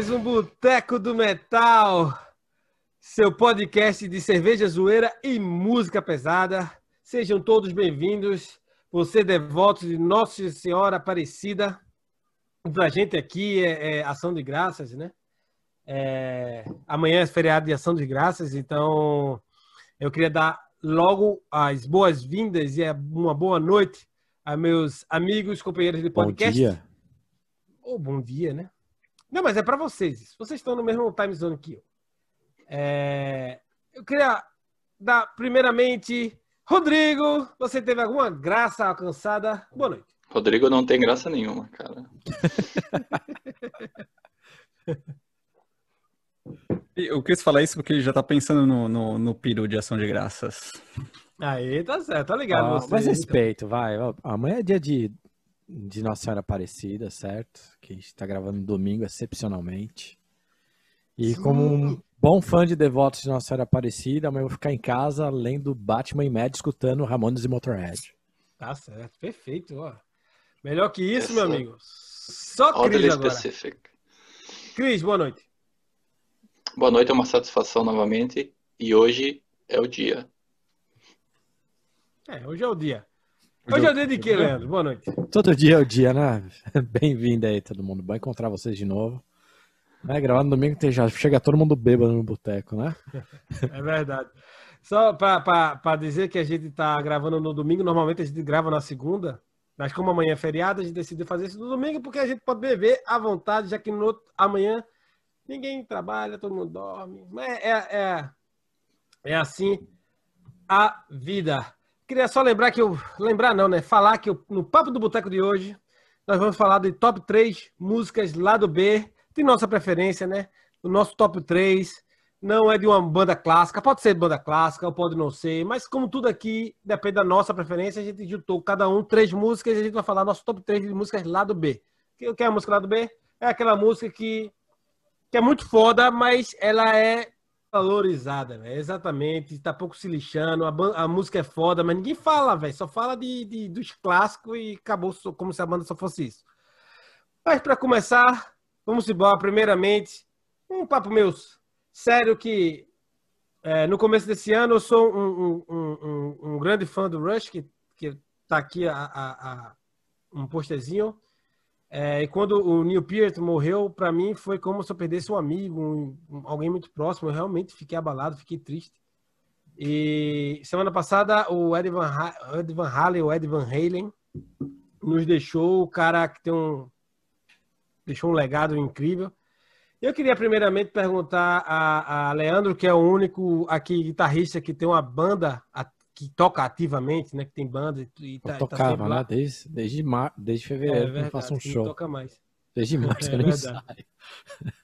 mais um Boteco do Metal, seu podcast de cerveja zoeira e música pesada. Sejam todos bem-vindos, você devoto de Nossa Senhora Aparecida. Pra gente aqui é, é ação de graças, né? É, amanhã é feriado de ação de graças, então eu queria dar logo as boas-vindas e uma boa noite a meus amigos, companheiros de podcast. Bom dia. Ou bom dia, né? Não, mas é para vocês. Vocês estão no mesmo time zone que eu. É... Eu queria dar, primeiramente, Rodrigo, você teve alguma graça alcançada? Boa noite. Rodrigo não tem graça nenhuma, cara. Eu quis falar isso porque ele já tá pensando no, no, no peru de ação de graças. Aí, tá certo, tá ligado. Ah, você, mas respeito, vai. Amanhã é dia de, de Nossa Senhora Aparecida, certo? Que a gente tá gravando no domingo, excepcionalmente. E Sim. como um bom fã de devotos de Nossa Senhora Aparecida, amanhã eu vou ficar em casa lendo Batman e Mad, escutando Ramones e Motorhead. Tá certo, perfeito. Ó. Melhor que isso, Essa- meu amigo. Só Cris agora. specific. Cris, boa noite. Boa noite, é uma satisfação novamente. E hoje é o dia. É, hoje é o dia. Hoje é o dia de quê, Leandro? Boa noite. Todo dia é o dia, né? Bem-vindo aí, todo mundo. Bom encontrar vocês de novo. Né? Gravar no domingo tem já chega todo mundo bêbado no boteco, né? É verdade. Só para dizer que a gente tá gravando no domingo, normalmente a gente grava na segunda, mas como amanhã é feriado, a gente decidiu fazer isso no domingo porque a gente pode beber à vontade, já que no outro, amanhã ninguém trabalha, todo mundo dorme. Mas é, é, é assim a vida. Queria só lembrar que eu. Lembrar não, né? Falar que eu- no Papo do Boteco de hoje, nós vamos falar de top 3 músicas lado B, de nossa preferência, né? O nosso top 3 não é de uma banda clássica, pode ser banda clássica ou pode não ser, mas como tudo aqui depende da nossa preferência, a gente juntou cada um três músicas e a gente vai falar nosso top 3 de músicas lado B. O que é a música lado B? É aquela música que, que é muito foda, mas ela é valorizada, né? Exatamente, tá pouco se lixando, a, a música é foda, mas ninguém fala, velho, só fala de, de- dos clássicos e acabou como se a banda só fosse isso. Mas para começar, vamos embora, primeiramente, um papo meu sério que é, no começo desse ano eu sou um, um- um- um- um grande fã do Rush, que, que tá aqui a, a- a- um posterzinho. É, e quando o Neil Peart morreu, para mim foi como se eu perdesse um amigo, um- alguém muito próximo. Eu realmente fiquei abalado, fiquei triste. E semana passada o Ed Van, Ha- Ed Van Halen, o Ed Van Halen, nos deixou o cara que tem um deixou um legado incrível. Eu queria primeiramente perguntar a, a Leandro, que é o único aqui guitarrista que tem uma banda a- que toca ativamente, né? Que tem banda e, tá, Eu tá tocava, sempre lá. né? Desde, desde, mar... desde É fevereiro eu verdade, faço um não show. toca mais. Desde março que É eu nem verdade. saio.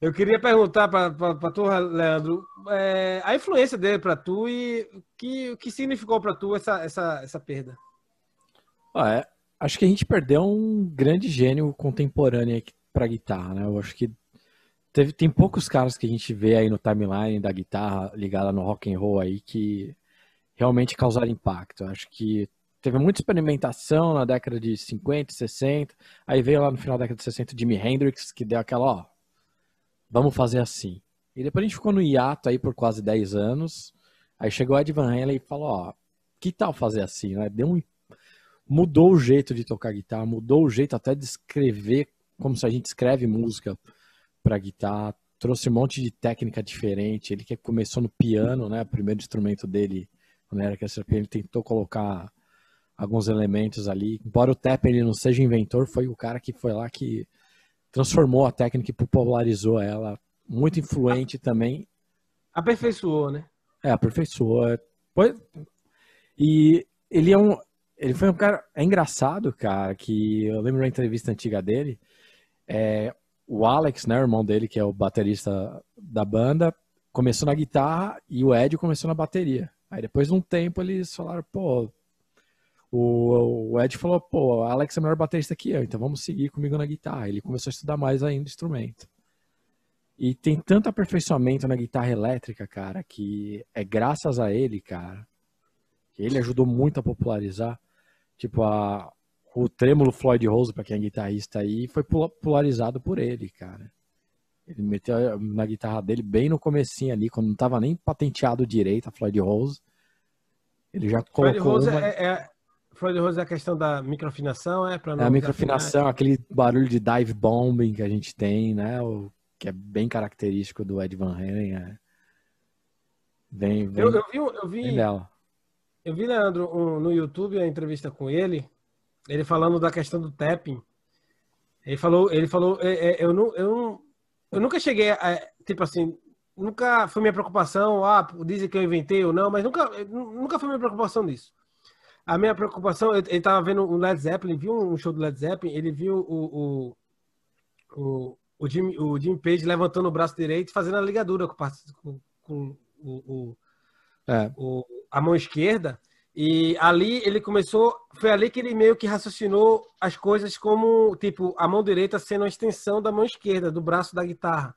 Eu queria perguntar para tu, Leandro, é, a influência dele para tu e o que, que significou para tu essa, essa, essa perda? Ah, é, acho que a gente perdeu um grande gênio contemporâneo para guitarra, né? Eu acho que teve, tem poucos caras que a gente vê aí no timeline da guitarra ligada no rock and roll aí que realmente causaram impacto. Acho que teve muita experimentação na década de 50, 60, aí veio lá no final da década de 60 Jimi Hendrix que deu aquela, ó, vamos fazer assim. E depois a gente ficou no hiato aí por quase 10 anos. Aí chegou Ed Van Halen e falou, ó, que tal fazer assim, né? Deu um mudou o jeito de tocar guitarra, mudou o jeito até de escrever como se a gente escreve música para guitarra, trouxe um monte de técnica diferente. Ele que começou no piano, né? O primeiro instrumento dele, quando era criança, ele tentou colocar alguns elementos ali. Embora o Tapper ele não seja inventor, foi o cara que foi lá que transformou a técnica e popularizou ela. Muito influente também Aperfeiçoou, né? é, aperfeiçoou. Foi... E ele é um. Ele foi um cara. É engraçado, cara, que eu lembro da entrevista antiga dele. É, o Alex, né, o irmão dele, que é o baterista da banda, começou na guitarra e o Ed começou na bateria. Aí depois de um tempo eles falaram, pô. O, o Ed falou, pô, Alex é melhor baterista que eu, então vamos seguir comigo na guitarra. Ele começou a estudar mais ainda o instrumento. E tem tanto aperfeiçoamento na guitarra elétrica, cara, que é graças a ele, cara. que Ele ajudou muito a popularizar. Tipo, a, o trêmulo Floyd Rose, pra quem é guitarrista aí, foi popularizado por ele, cara. Ele meteu na guitarra dele bem no comecinho ali, quando não tava nem patenteado direito a Floyd Rose. Ele já Floyd colocou Rose uma... é, é, Floyd Rose é a questão da microafinação, é? Pra É não a microafinação, desafinar? aquele barulho de dive bombing que a gente tem, né? O, que é bem característico do Ed Van Halen. É... Vem, vem, Eu, eu vi, eu vi. Eu vi, Leandro, um- no YouTube a entrevista com ele, ele falando da questão do tapping. Ele falou, ele falou, é, é, eu, não, eu, não- eu nunca cheguei a, tipo assim, nunca foi minha preocupação, ah, dizem que eu inventei ou não, mas nunca, nunca foi minha preocupação nisso. A minha preocupação, ele ele tava vendo o Led Zeppelin, viu um show do Led Zeppelin, ele viu o, o, o, o, Jim, o Jim Page levantando o braço direito, e fazendo a ligadura com, com, com o, o, É, o- a mão esquerda e ali ele começou foi ali que ele meio que raciocinou as coisas como tipo a mão direita sendo a extensão da mão esquerda do braço da guitarra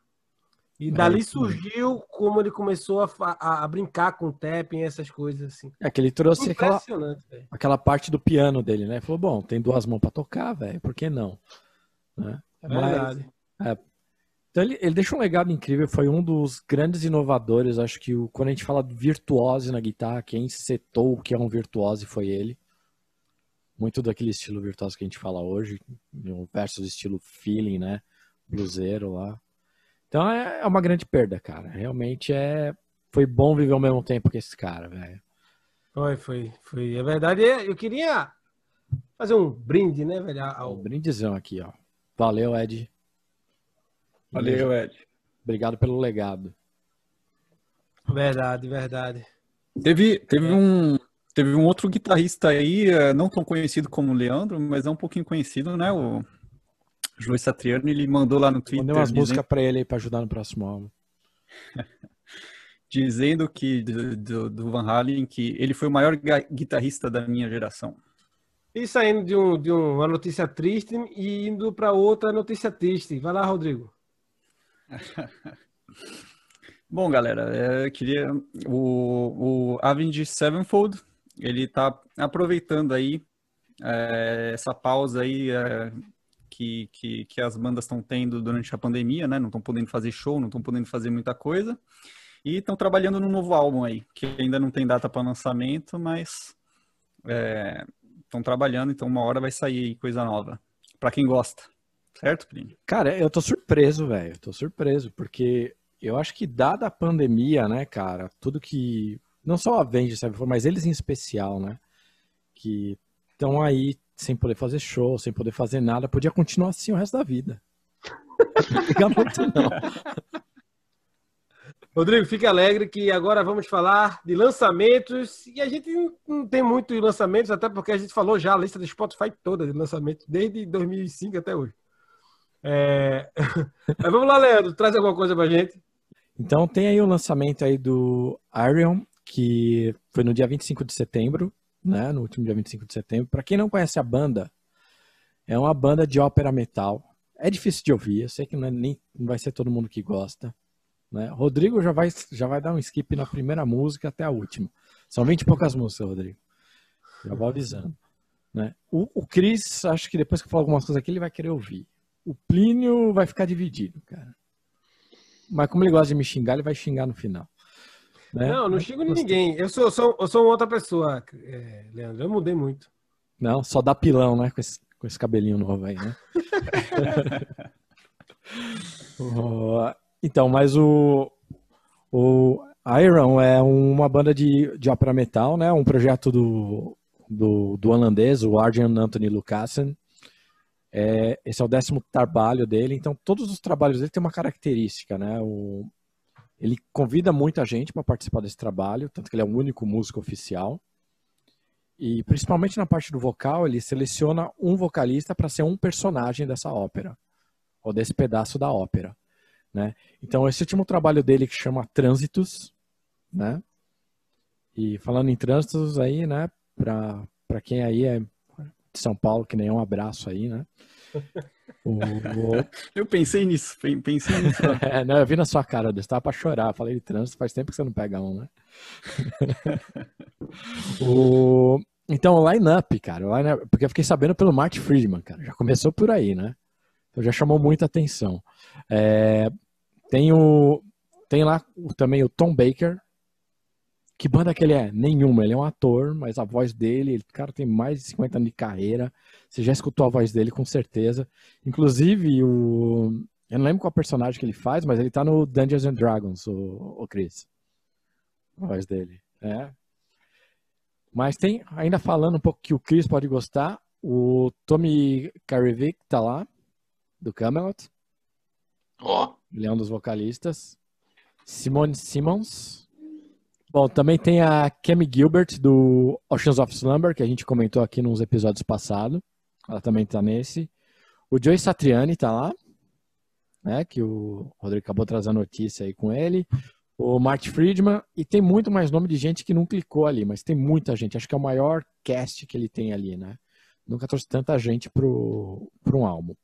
e dali surgiu como ele começou a, a- a brincar com o tapping essas coisas assim é que ele trouxe aquela, aquela parte do piano dele, né? Ele falou, bom, tem duas mãos pra tocar, velho, por que não? Né? é Mas- verdade Então ele, ele deixou um legado incrível, foi um dos grandes inovadores. Acho que o, quando a gente fala de virtuose na guitarra, quem setou o que é um virtuose foi ele. Muito daquele estilo virtuoso que a gente fala hoje, versus estilo feeling, né? Bluseiro lá. Então é, é uma grande perda, cara. Realmente é. Foi bom viver ao mesmo tempo que esse cara, velho. foi foi foi é verdade É, eu queria fazer um brinde né velho Um ao, brindizão aqui, ó. Valeu, Ed. Valeu, Ed. Obrigado pelo legado. verdade verdade Teve, teve, um, teve um outro guitarrista aí, eh, não tão conhecido como o Leandro, mas é um pouquinho conhecido, né? O Luiz Satriano, ele mandou lá no Twitter Mandei umas dizendo, músicas pra ele aí pra ajudar no próximo álbum. dizendo que do, do- Van Halen que ele foi o maior guitarrista da minha geração. e saindo de, um, de uma notícia triste e indo para outra notícia triste vai lá Rodrigo Bom, galera, é, eu queria o, o Avenged Sevenfold, ele tá aproveitando aí é, essa pausa aí é, que, que, que as bandas estão tendo durante a pandemia, né? Não estão podendo fazer show, não estão podendo fazer muita coisa. E estão trabalhando num novo álbum aí, que ainda não tem data para lançamento, mas estão trabalhando, então uma hora vai sair coisa nova. Para quem gosta. Certo, Plínio? Cara, eu tô surpreso, velho. Tô surpreso, porque eu acho que dada a pandemia, né, cara, tudo que. Não só a Avenged, sabe, mas eles em especial, né? Que estão aí sem poder fazer show, sem poder fazer nada, podia continuar assim o resto da vida. Não muito, não. Rodrigo, fique alegre que agora vamos falar de lançamentos e a gente não tem muito de lançamentos, até porque a gente falou já a lista do Spotify toda de lançamentos, desde 2005 até hoje. É... Mas vamos lá, Leandro, traz alguma coisa pra gente. Então tem aí o lançamento aí do Arion, que foi no dia 25 de setembro, né? No último dia 25 de setembro. Pra quem não conhece a banda, é uma banda de ópera metal. É difícil de ouvir, eu sei que não, é nem, não vai ser todo mundo que gosta. Né? Rodrigo já vai, já vai dar um skip na primeira música até a última. São 20 e poucas músicas, Rodrigo. Já vou avisando. Né? O, o Cris, acho que depois que eu falar algumas coisas aqui, ele vai querer ouvir. O Plínio vai ficar dividido, cara. Mas como ele gosta de me xingar, ele vai xingar no final. né? Não, não xingo ninguém. Eu sou, sou, eu sou outra pessoa, é, Leandro. Eu mudei muito. Não, só dá pilão, né? Com esse, com esse cabelinho novo aí, né? Então, mas o, o Iron é uma banda de, de ópera metal, né? Um projeto do, do, do holandês, o Arjen Anthony Lucassen. É, esse é o décimo trabalho dele, então todos os trabalhos dele têm uma característica, né? O, ele convida muita gente para participar desse trabalho, tanto que ele é o único músico oficial. E principalmente na parte do vocal, ele seleciona um vocalista para ser um personagem dessa ópera, ou desse pedaço da ópera, né? Então esse último trabalho dele que chama Trânsitos, né? E falando em trânsitos aí, né, para para quem aí é de São Paulo, que nem um abraço aí, né? O, o- Eu pensei nisso, pen- pensei nisso. é, não, eu vi na sua cara, você tava pra chorar. Falei de trânsito, faz tempo que você não pega um, né? o... Então, o line-up, cara, o line porque eu fiquei sabendo pelo Marty Friedman, cara, já começou por aí, né? Então já chamou muita atenção. É, Tem o. Tem lá também o Tom Baker. Que banda que ele é? Nenhuma. Ele é um ator, mas a voz dele, ele- cara tem mais de 50 anos de carreira. Você já escutou a voz dele, com certeza. Inclusive, o. Eu não lembro qual personagem que ele faz, mas ele tá no Dungeons and Dragons, o, o Chris. A voz dele. É. Mas tem, ainda falando um pouco que o Chris pode gostar, o Tommy Karevik tá lá, do Camelot. Ó, Ele é um dos vocalistas. Simone Simmons. Bom, também tem a Kemi Gilbert do Oceans of Slumber, que a gente comentou aqui nos episódios passados. Ela também tá nesse. O Joey Satriani tá lá, né? Que o Rodrigo acabou trazendo notícia aí com ele. O Mark Friedman. E tem muito mais nome de gente que não clicou ali, mas tem muita gente. Acho que é o maior cast que ele tem ali, né? Nunca trouxe tanta gente pro um álbum.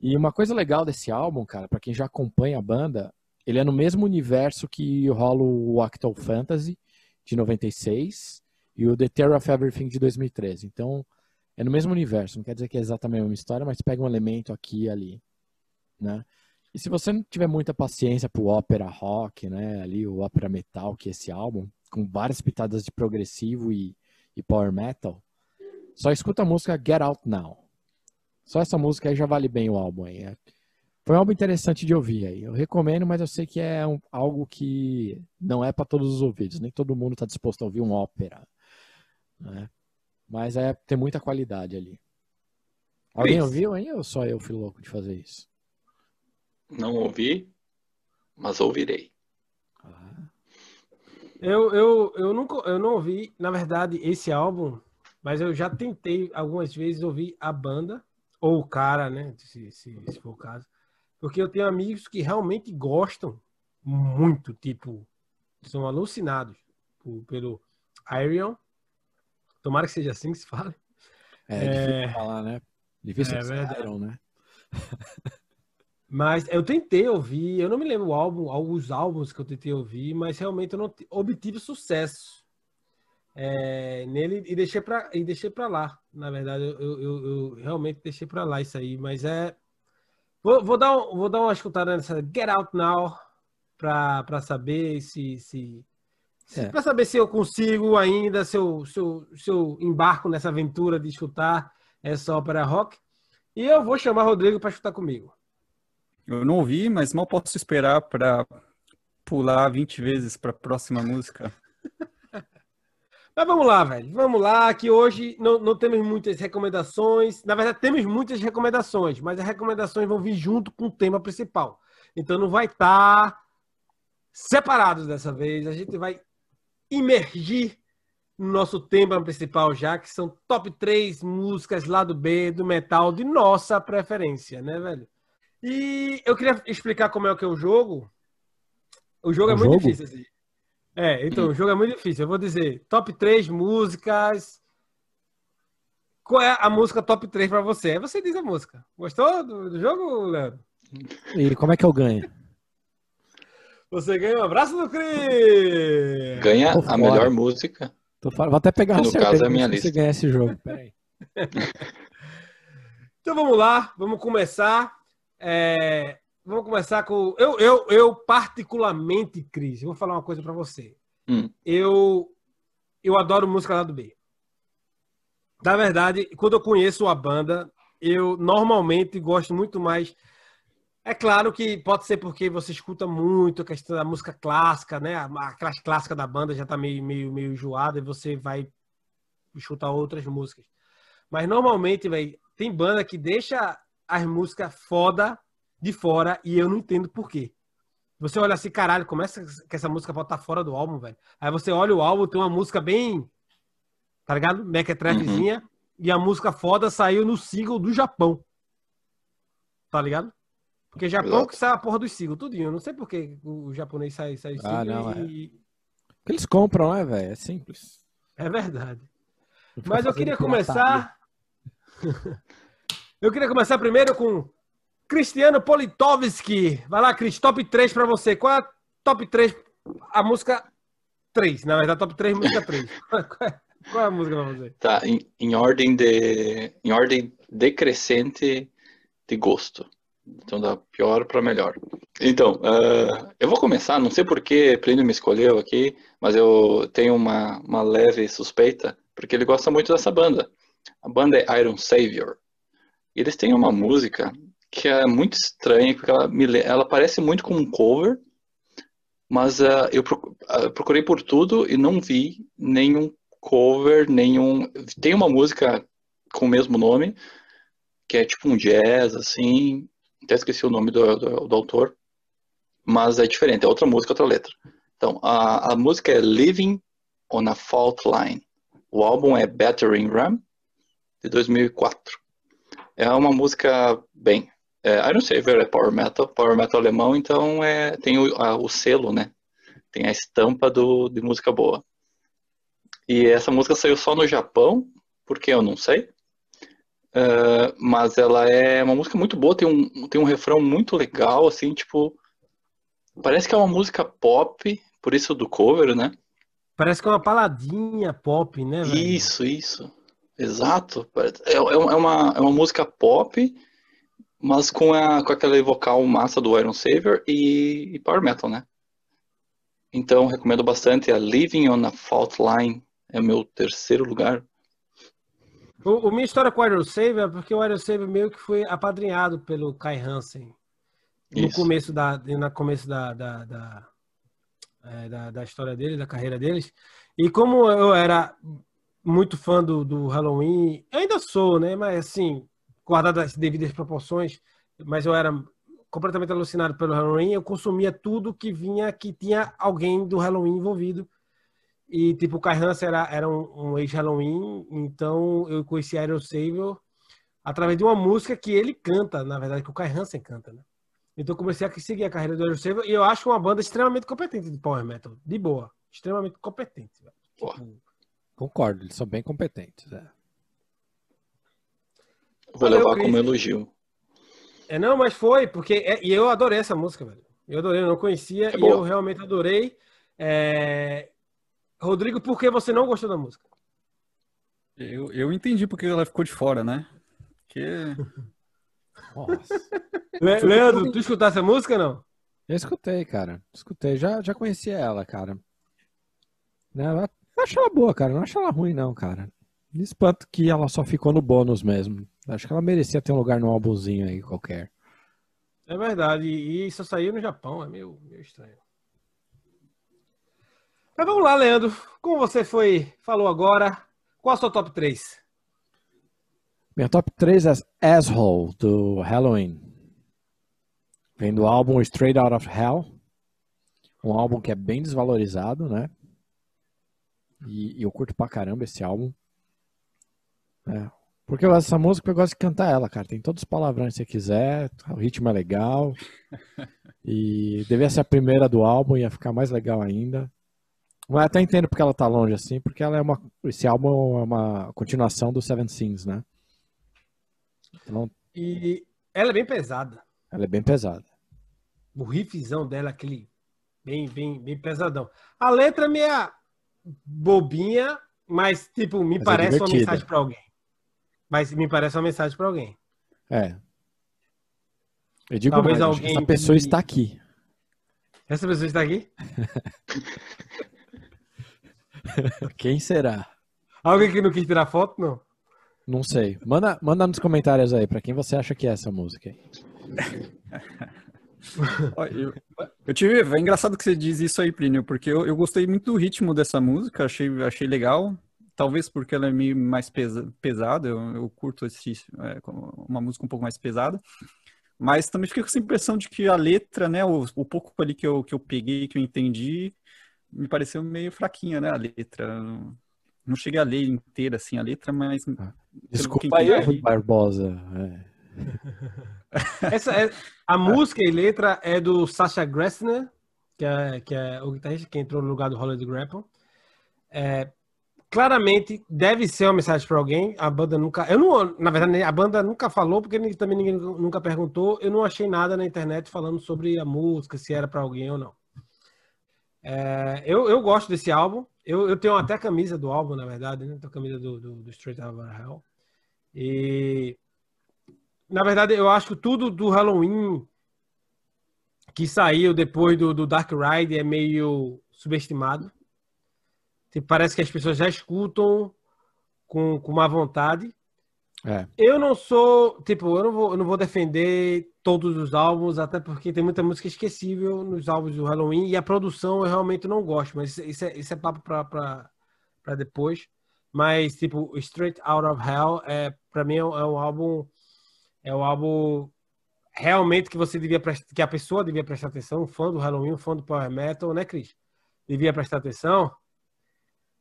E uma coisa legal desse álbum, cara, pra quem já acompanha a banda, ele é no mesmo universo que rola o Octal Fantasy de 96 e o The Terror of Everything de 2013. Então, é no mesmo universo. Não quer dizer que é exatamente a mesma história, mas pega um elemento aqui e ali, né? E se você não tiver muita paciência pro ópera rock, né, ali o ópera metal, que é esse álbum, com várias pitadas de progressivo e, e power metal, só escuta a música Get Out Now. Só essa música aí já vale bem o álbum aí. É- Foi um álbum interessante de ouvir aí. Eu recomendo, mas eu sei que é um- algo que não é para todos os ouvidos. Nem todo mundo está disposto a ouvir um ópera. né? Mas é, tem muita qualidade ali. Alguém ouviu aí ou só eu fui louco de fazer isso? não ouvi, mas ouvirei. Ah, Eu, eu, eu, nunca, eu não ouvi, na verdade, esse álbum, mas eu já tentei algumas vezes ouvir a banda, ou o cara, né? Se, se, se for o caso. Porque eu tenho amigos que realmente gostam muito, tipo, são alucinados por- pelo Iron. Tomara que seja assim que se fale. é, É. difícil falar, né? Difícil É verdade. saíram, né? Mas eu tentei ouvir, eu não me lembro o álbum, alguns álbuns que eu tentei ouvir, mas realmente eu não obtive sucesso é, nele e deixei para e deixei para lá. Na verdade, eu, eu, eu- eu realmente deixei para lá isso aí, mas é vou, vou dar vou dar uma escutada nessa Get Out Now para saber se se, se É. para saber se eu consigo ainda se eu, se eu, se eu embarco nessa aventura de escutar essa ópera rock. E eu vou chamar Rodrigo para escutar comigo. Eu não ouvi, mas mal posso esperar para pular 20 vezes para a próxima música. Mas vamos lá, velho. Vamos lá, que hoje não, não temos muitas recomendações. Na verdade, temos muitas recomendações, mas as recomendações vão vir junto com o tema principal. Então não vai estar separados dessa vez. A gente vai imergir no nosso tema principal já, que são top 3 músicas lá do B, do metal, de nossa preferência, né, velho? E eu queria explicar como é que é o jogo. O jogo é muito jogo? difícil, assim. É, então, o jogo é muito difícil. Eu vou dizer top 3 músicas. Qual é a música top 3 pra você? Aí você diz a música. Gostou do, do jogo, Leandro? E como é que eu ganho? Você ganha um abraço do Cris! Ganha Tô a melhor música. Tô fal- Vou até pegar no caso é a minha pra você lista. ganhar esse jogo. Peraí. Então vamos lá, vamos começar. É, vamos começar com. Eu, eu, eu particularmente, Cris, vou falar uma coisa pra você. Hum. Eu, eu adoro música lá do B. Na verdade, quando eu conheço a banda, eu normalmente gosto muito mais. É claro que pode ser porque você escuta muito a questão da música clássica, né? Aquela clássica da banda já tá meio, meio, meio enjoada e você vai escutar outras músicas. Mas normalmente, velho, tem banda que deixa as músicas foda de fora e eu não entendo por quê. Você olha assim, caralho, como é que essa música pode estar fora do álbum, velho? Aí você olha o álbum, tem uma música bem. Tá ligado? Mequetrefezinha. E a música foda saiu no single do Japão. Tá ligado? Porque Japão Exato. que sai a porra do single, tudinho. Eu não sei por que o japonês sai, sai o single. Ah, não, e... Porque eles compram, né, velho? É simples. é verdade. Mas eu queria começar. eu queria começar primeiro com Cristiano Politovski. Vai lá, Cris, top 3 pra você. Qual é a top 3? A música 3, na verdade, top 3, música 3. Qual é, qual é a música pra você? Tá, em, em ordem de em ordem decrescente de gosto. Então, da pior para melhor. Então, uh, eu vou começar, não sei por que Plínio me escolheu aqui, mas eu tenho uma, uma leve suspeita, porque ele gosta muito dessa banda. A banda é Iron Savior. E eles têm uma música que é muito estranha, porque ela, me, ela parece muito com um cover, mas uh, eu procurei por tudo e não vi nenhum cover, nenhum. Tem uma música com o mesmo nome, que é tipo um jazz, assim. Até esqueci o nome do, do, do autor, mas é diferente, é outra música, outra letra. Então, a, a música é Living on a Fault Line. O álbum é Battering Ram, de 2004. É uma música bem. É, I don't say é power metal, power metal alemão, então é, tem o, a, o selo, né? Tem a estampa do, de música boa. E essa música saiu só no Japão, porque eu não sei. Uh, mas ela é uma música muito boa, tem um, tem um refrão muito legal, assim, tipo. Parece que é uma música pop, por isso do cover, né? Parece que é uma paladinha pop, né? Velho? Isso, isso. Exato. É, é, é, uma, é uma música pop, mas com, a, com aquela vocal massa do Iron Savior e, e Power Metal, né? Então, recomendo bastante a Living on a Fault Line, é meu terceiro lugar. O, o minha história com o Iron Savior é porque o Iron Savior meio que foi apadrinhado pelo Kai Hansen no Isso. começo da, na começo da, da, da, é, da, da, história dele, da carreira deles. E como eu era muito fã do, do Halloween, ainda sou, né? Mas assim, guardado as devidas proporções, mas eu era completamente alucinado pelo Halloween, eu consumia tudo que vinha que tinha alguém do Halloween envolvido. E, tipo, o Kai Hansen era, era um, um ex-Halloween, então eu conheci Iron Savior através de uma música que ele canta, na verdade, que o Kai Hansen canta, né? Então eu comecei a seguir a carreira do Iron Savior e eu acho uma banda extremamente competente de Power Metal. De boa. Extremamente competente. Tipo... Concordo, eles são bem competentes. É. Vou Valeu, levar Chris. como elogio. É, não, mas foi, porque. É, e eu adorei essa música, velho. Eu adorei, eu não conhecia é e boa. eu realmente adorei. É, Rodrigo, por que você não gostou da música? Eu, eu entendi porque ela ficou de fora, né? Porque. Le Leandro, tu escutasse a música não? Eu escutei, cara. Escutei. Já, já conhecia ela, cara. Né, eu acho ela boa, cara. Não acho ela ruim, não, cara. Me espanto que ela só ficou no bônus mesmo. Acho que ela merecia ter um lugar no álbumzinho aí qualquer. É verdade. E isso saiu no Japão. É meio, meio estranho. Mas vamos lá, Leandro. Como você foi, falou agora, qual a sua top 3? Minha top 3 é Asshole, do Halloween. Vem do álbum Straight Out of Hell. Um álbum que é bem desvalorizado, né? E, e eu curto pra caramba esse álbum. É. Porque eu gosto dessa música, eu gosto de cantar ela, cara. Tem todos os palavrões que você quiser, o ritmo é legal. e devia ser a primeira do álbum, ia ficar mais legal ainda. Mas até entendo porque ela tá longe assim, porque ela é uma. Esse álbum é uma continuação do Seven Sins, né? Então, e ela é bem pesada. Ela é bem pesada. O riffzão dela, aquele bem, bem, bem pesadão. A letra é meia bobinha, mas tipo, me mas é parece é uma mensagem para alguém. Mas me parece uma mensagem para alguém. É. Eu digo Talvez mais, alguém essa pessoa que... está aqui. Essa pessoa está aqui? Quem será? Alguém que não quis tirar foto, não? Não sei. Manda, manda nos comentários aí para quem você acha que é essa música aí. eu, eu, tive. É engraçado que você diz isso aí, Plínio, porque eu, eu gostei muito do ritmo dessa música, achei, achei legal. Talvez porque ela é meio mais pesa, pesada, eu, eu curto esse, é, uma música um pouco mais pesada. Mas também fiquei com essa impressão de que a letra, né, o, o pouco ali que eu, que eu peguei, que eu entendi, me pareceu meio fraquinha, né, a letra. Não cheguei a ler inteira, assim, a letra, mas... Ah, desculpa aí, Barbosa. É. Essa é, a música e letra é do Sasha Gressner, que é, que é o guitarrista que entrou no lugar do Hollywood Grapple. É, claramente deve ser uma mensagem para alguém. A banda nunca. Eu não, na verdade, a banda nunca falou, porque também ninguém nunca perguntou. Eu não achei nada na internet falando sobre a música, se era para alguém ou não. É, eu, eu gosto desse álbum. Eu, eu tenho até a camisa do álbum, na verdade, né? A camisa do, do, do Straight Out Hell. E na verdade, eu acho que tudo do Halloween que saiu depois do, do Dark Ride é meio subestimado. Tipo, parece que as pessoas já escutam com, com má vontade. É. Eu não sou, tipo, eu não, vou, eu não vou defender todos os álbuns, até porque tem muita música esquecível nos álbuns do Halloween e a produção eu realmente não gosto, mas isso é, isso é papo pra, pra, pra depois. Mas, tipo, Straight Out of Hell, é, pra mim, é um, é um álbum. É um álbum realmente que você devia prestar, que a pessoa devia prestar atenção, um fã do Halloween, um fã do Power Metal, né, Cris? Devia prestar atenção.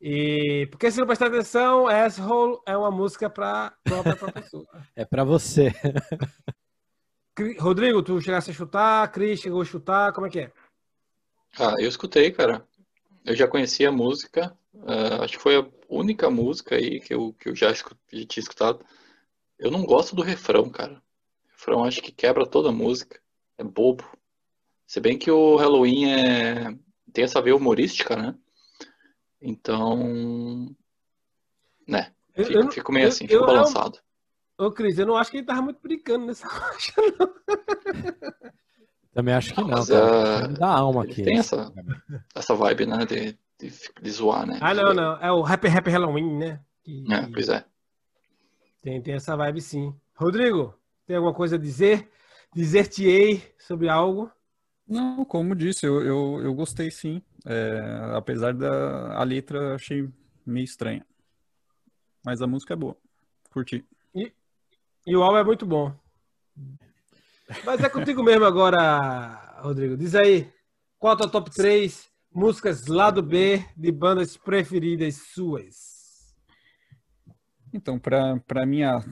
E porque se não prestar atenção, Asshole é uma música para própria pra pessoa. É pra você. Rodrigo, tu chegasse a chutar, Cris chegou a chutar, como é que é? Ah, eu escutei, cara. Eu já conhecia a música. ah, acho que foi a única música aí que eu, que eu já, escu- já tinha escutado. Eu não gosto do refrão, cara. O refrão acho que quebra toda a música. É bobo. Se bem que o Halloween é... tem essa veia humorística, né? Então. Né? Eu- Fico, eu não- fico meio eu- assim, fico não- balançado. Ô, Cris, eu não acho que ele tava muito brincando nessa faixa, não. Também acho que não. Mas, cara. ah, Da alma aqui. tem essa- Essa vibe, né? De, de, de zoar, né? Ah, não, não. É o Happy Happy Halloween, né? Que- É, pois é. Tem, tem essa vibe sim. Rodrigo, tem alguma coisa a dizer? Dizer-te-ei sobre algo? Não, como disse, eu, eu, eu gostei sim. É, apesar da a letra achei meio estranha. Mas a música é boa. Curti. E o álbum é muito bom. Mas é contigo mesmo agora, Rodrigo. Diz aí, qual a tua top 3 músicas lado B de bandas preferidas suas? Então, para para minha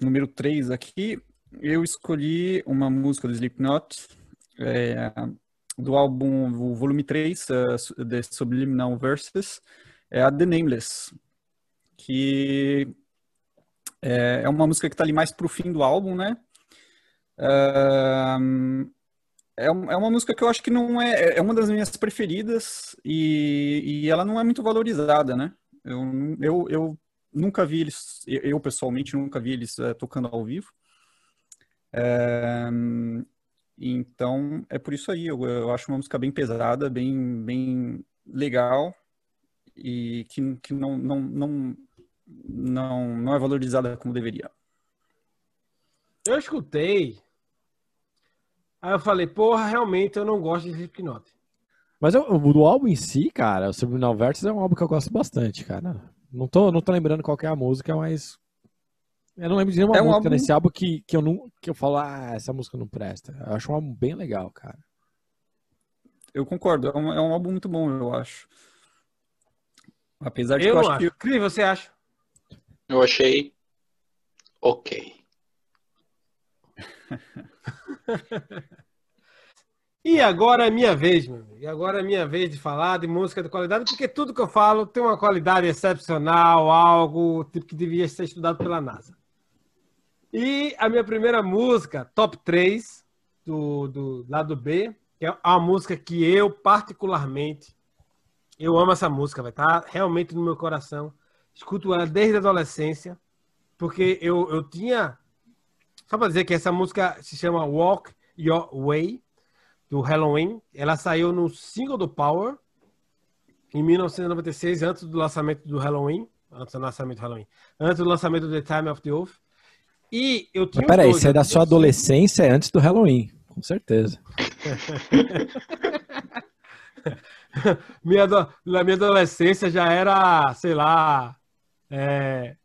número 3 aqui, eu escolhi uma música do Slipknot, é, do álbum, o volume 3, uh, Subliminal Verses, é a The Nameless, que é, é uma música que está ali mais pro fim do álbum, né? É, é uma música que eu acho que não é, é uma das minhas preferidas e, e ela não é muito valorizada, né? Eu, eu, eu nunca vi eles, eu pessoalmente nunca vi eles eh, tocando ao vivo. É, então é por isso aí, eu, eu acho uma música bem pesada, bem, bem legal e que, que não, não, não, não, não é valorizada como deveria. Eu escutei. Aí eu falei, porra, realmente eu não gosto de Slipknot. Mas eu- o álbum em si, cara, o Subliminal Versus é um álbum que eu gosto bastante, cara. Não tô, não tô lembrando qual que é a música, mas. Eu não lembro de nenhuma É um música álbum- nesse álbum que, que, eu não, que eu falo, ah, essa música não presta. Eu acho um álbum bem legal, cara. Eu concordo, é um, é um álbum muito bom, eu acho. Apesar de Eu que eu acho acho. que Cris, você acha? Eu achei ok. E agora é minha vez, meu amigo. E agora é minha vez de falar de música de qualidade, porque tudo que eu falo tem uma qualidade excepcional, algo tipo que devia ser estudado pela NASA. E a minha primeira música, top 3 do, do lado B, que é a música que eu particularmente eu amo essa música, vai estar realmente no meu coração. Escuto ela desde a adolescência, porque eu, eu tinha só para dizer que essa música se chama Walk Your Way do Halloween. Ela saiu no single do Power em 1996, antes do lançamento do Halloween. Antes do lançamento do Halloween. Antes do lançamento do The Time of the Oath. E eu tinha. Mas peraí, dois, isso é da sua adolescência, é antes do Halloween, com certeza. minha, na minha adolescência já era, sei lá. é,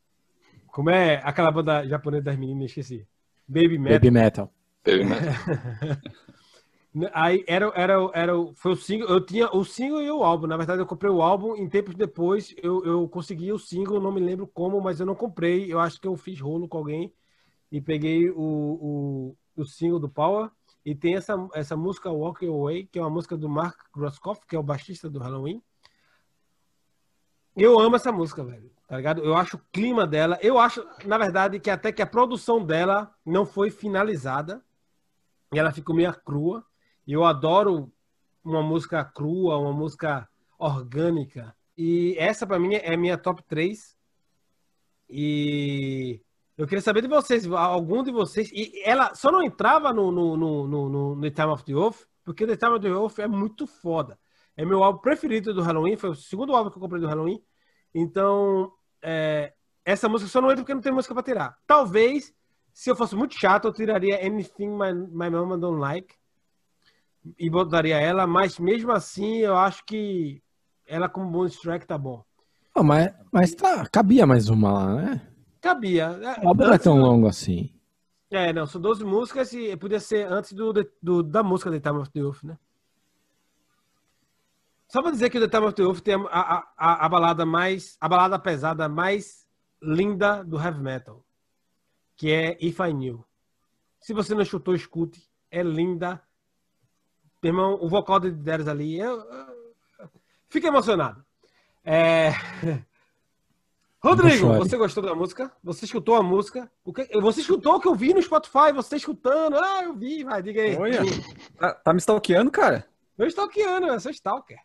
Como é aquela banda japonesa das meninas? Esqueci. Baby Metal. Baby Metal. Baby Metal. Aí era, era, era, o- foi o single, eu tinha o single e o álbum. Na verdade, eu comprei o álbum, em tempos depois eu, eu consegui o single, não me lembro como, mas eu não comprei. Eu acho que eu fiz rolo com alguém e peguei o, o, o single do Power. E tem essa, essa música Walk Your Way, que é uma música do Mark Groskopf, que é o baixista do Halloween. Eu amo essa música, velho. Tá ligado? Eu acho o clima dela. Eu acho, na verdade, que até que a produção dela não foi finalizada. E ela ficou meio crua. E eu adoro uma música crua, uma música orgânica. E essa, pra mim, é minha top 3. E Eu queria saber de vocês, algum de vocês. E ela só não entrava no, no, no, no, no The Time of the Wolf, porque The Time of the Wolf é muito foda. É meu álbum preferido do Halloween, foi o segundo álbum que eu comprei do Halloween. Então, é, essa música só não entra porque não tem música pra tirar. Talvez, se eu fosse muito chato, eu tiraria Anything My, My Mama Don't Like e botaria ela, mas mesmo assim, eu acho que ela como bonus track tá bom. Oh, mas, mas tá, cabia mais uma lá, né? Cabia. O álbum não é tão longo assim. É, não, são 12 músicas e podia ser antes do, do da música The Time of the Wolf, né? Só pra dizer que o The Time of the Wolf tem a, a, a, balada mais. A balada pesada mais linda do heavy metal. Que é If I Knew. Se você não escutou, escute. É linda. Meu irmão, o vocal de Deres ali. Eu, eu, fico emocionado. É... Rodrigo, você gostou da música? Você escutou a música? O que... Você escutou o que eu vi no Spotify? Você escutando? Ah, eu vi, vai, diga aí. Olha, tá, tá me stalkeando, cara? Eu stalkeando, eu sou stalker.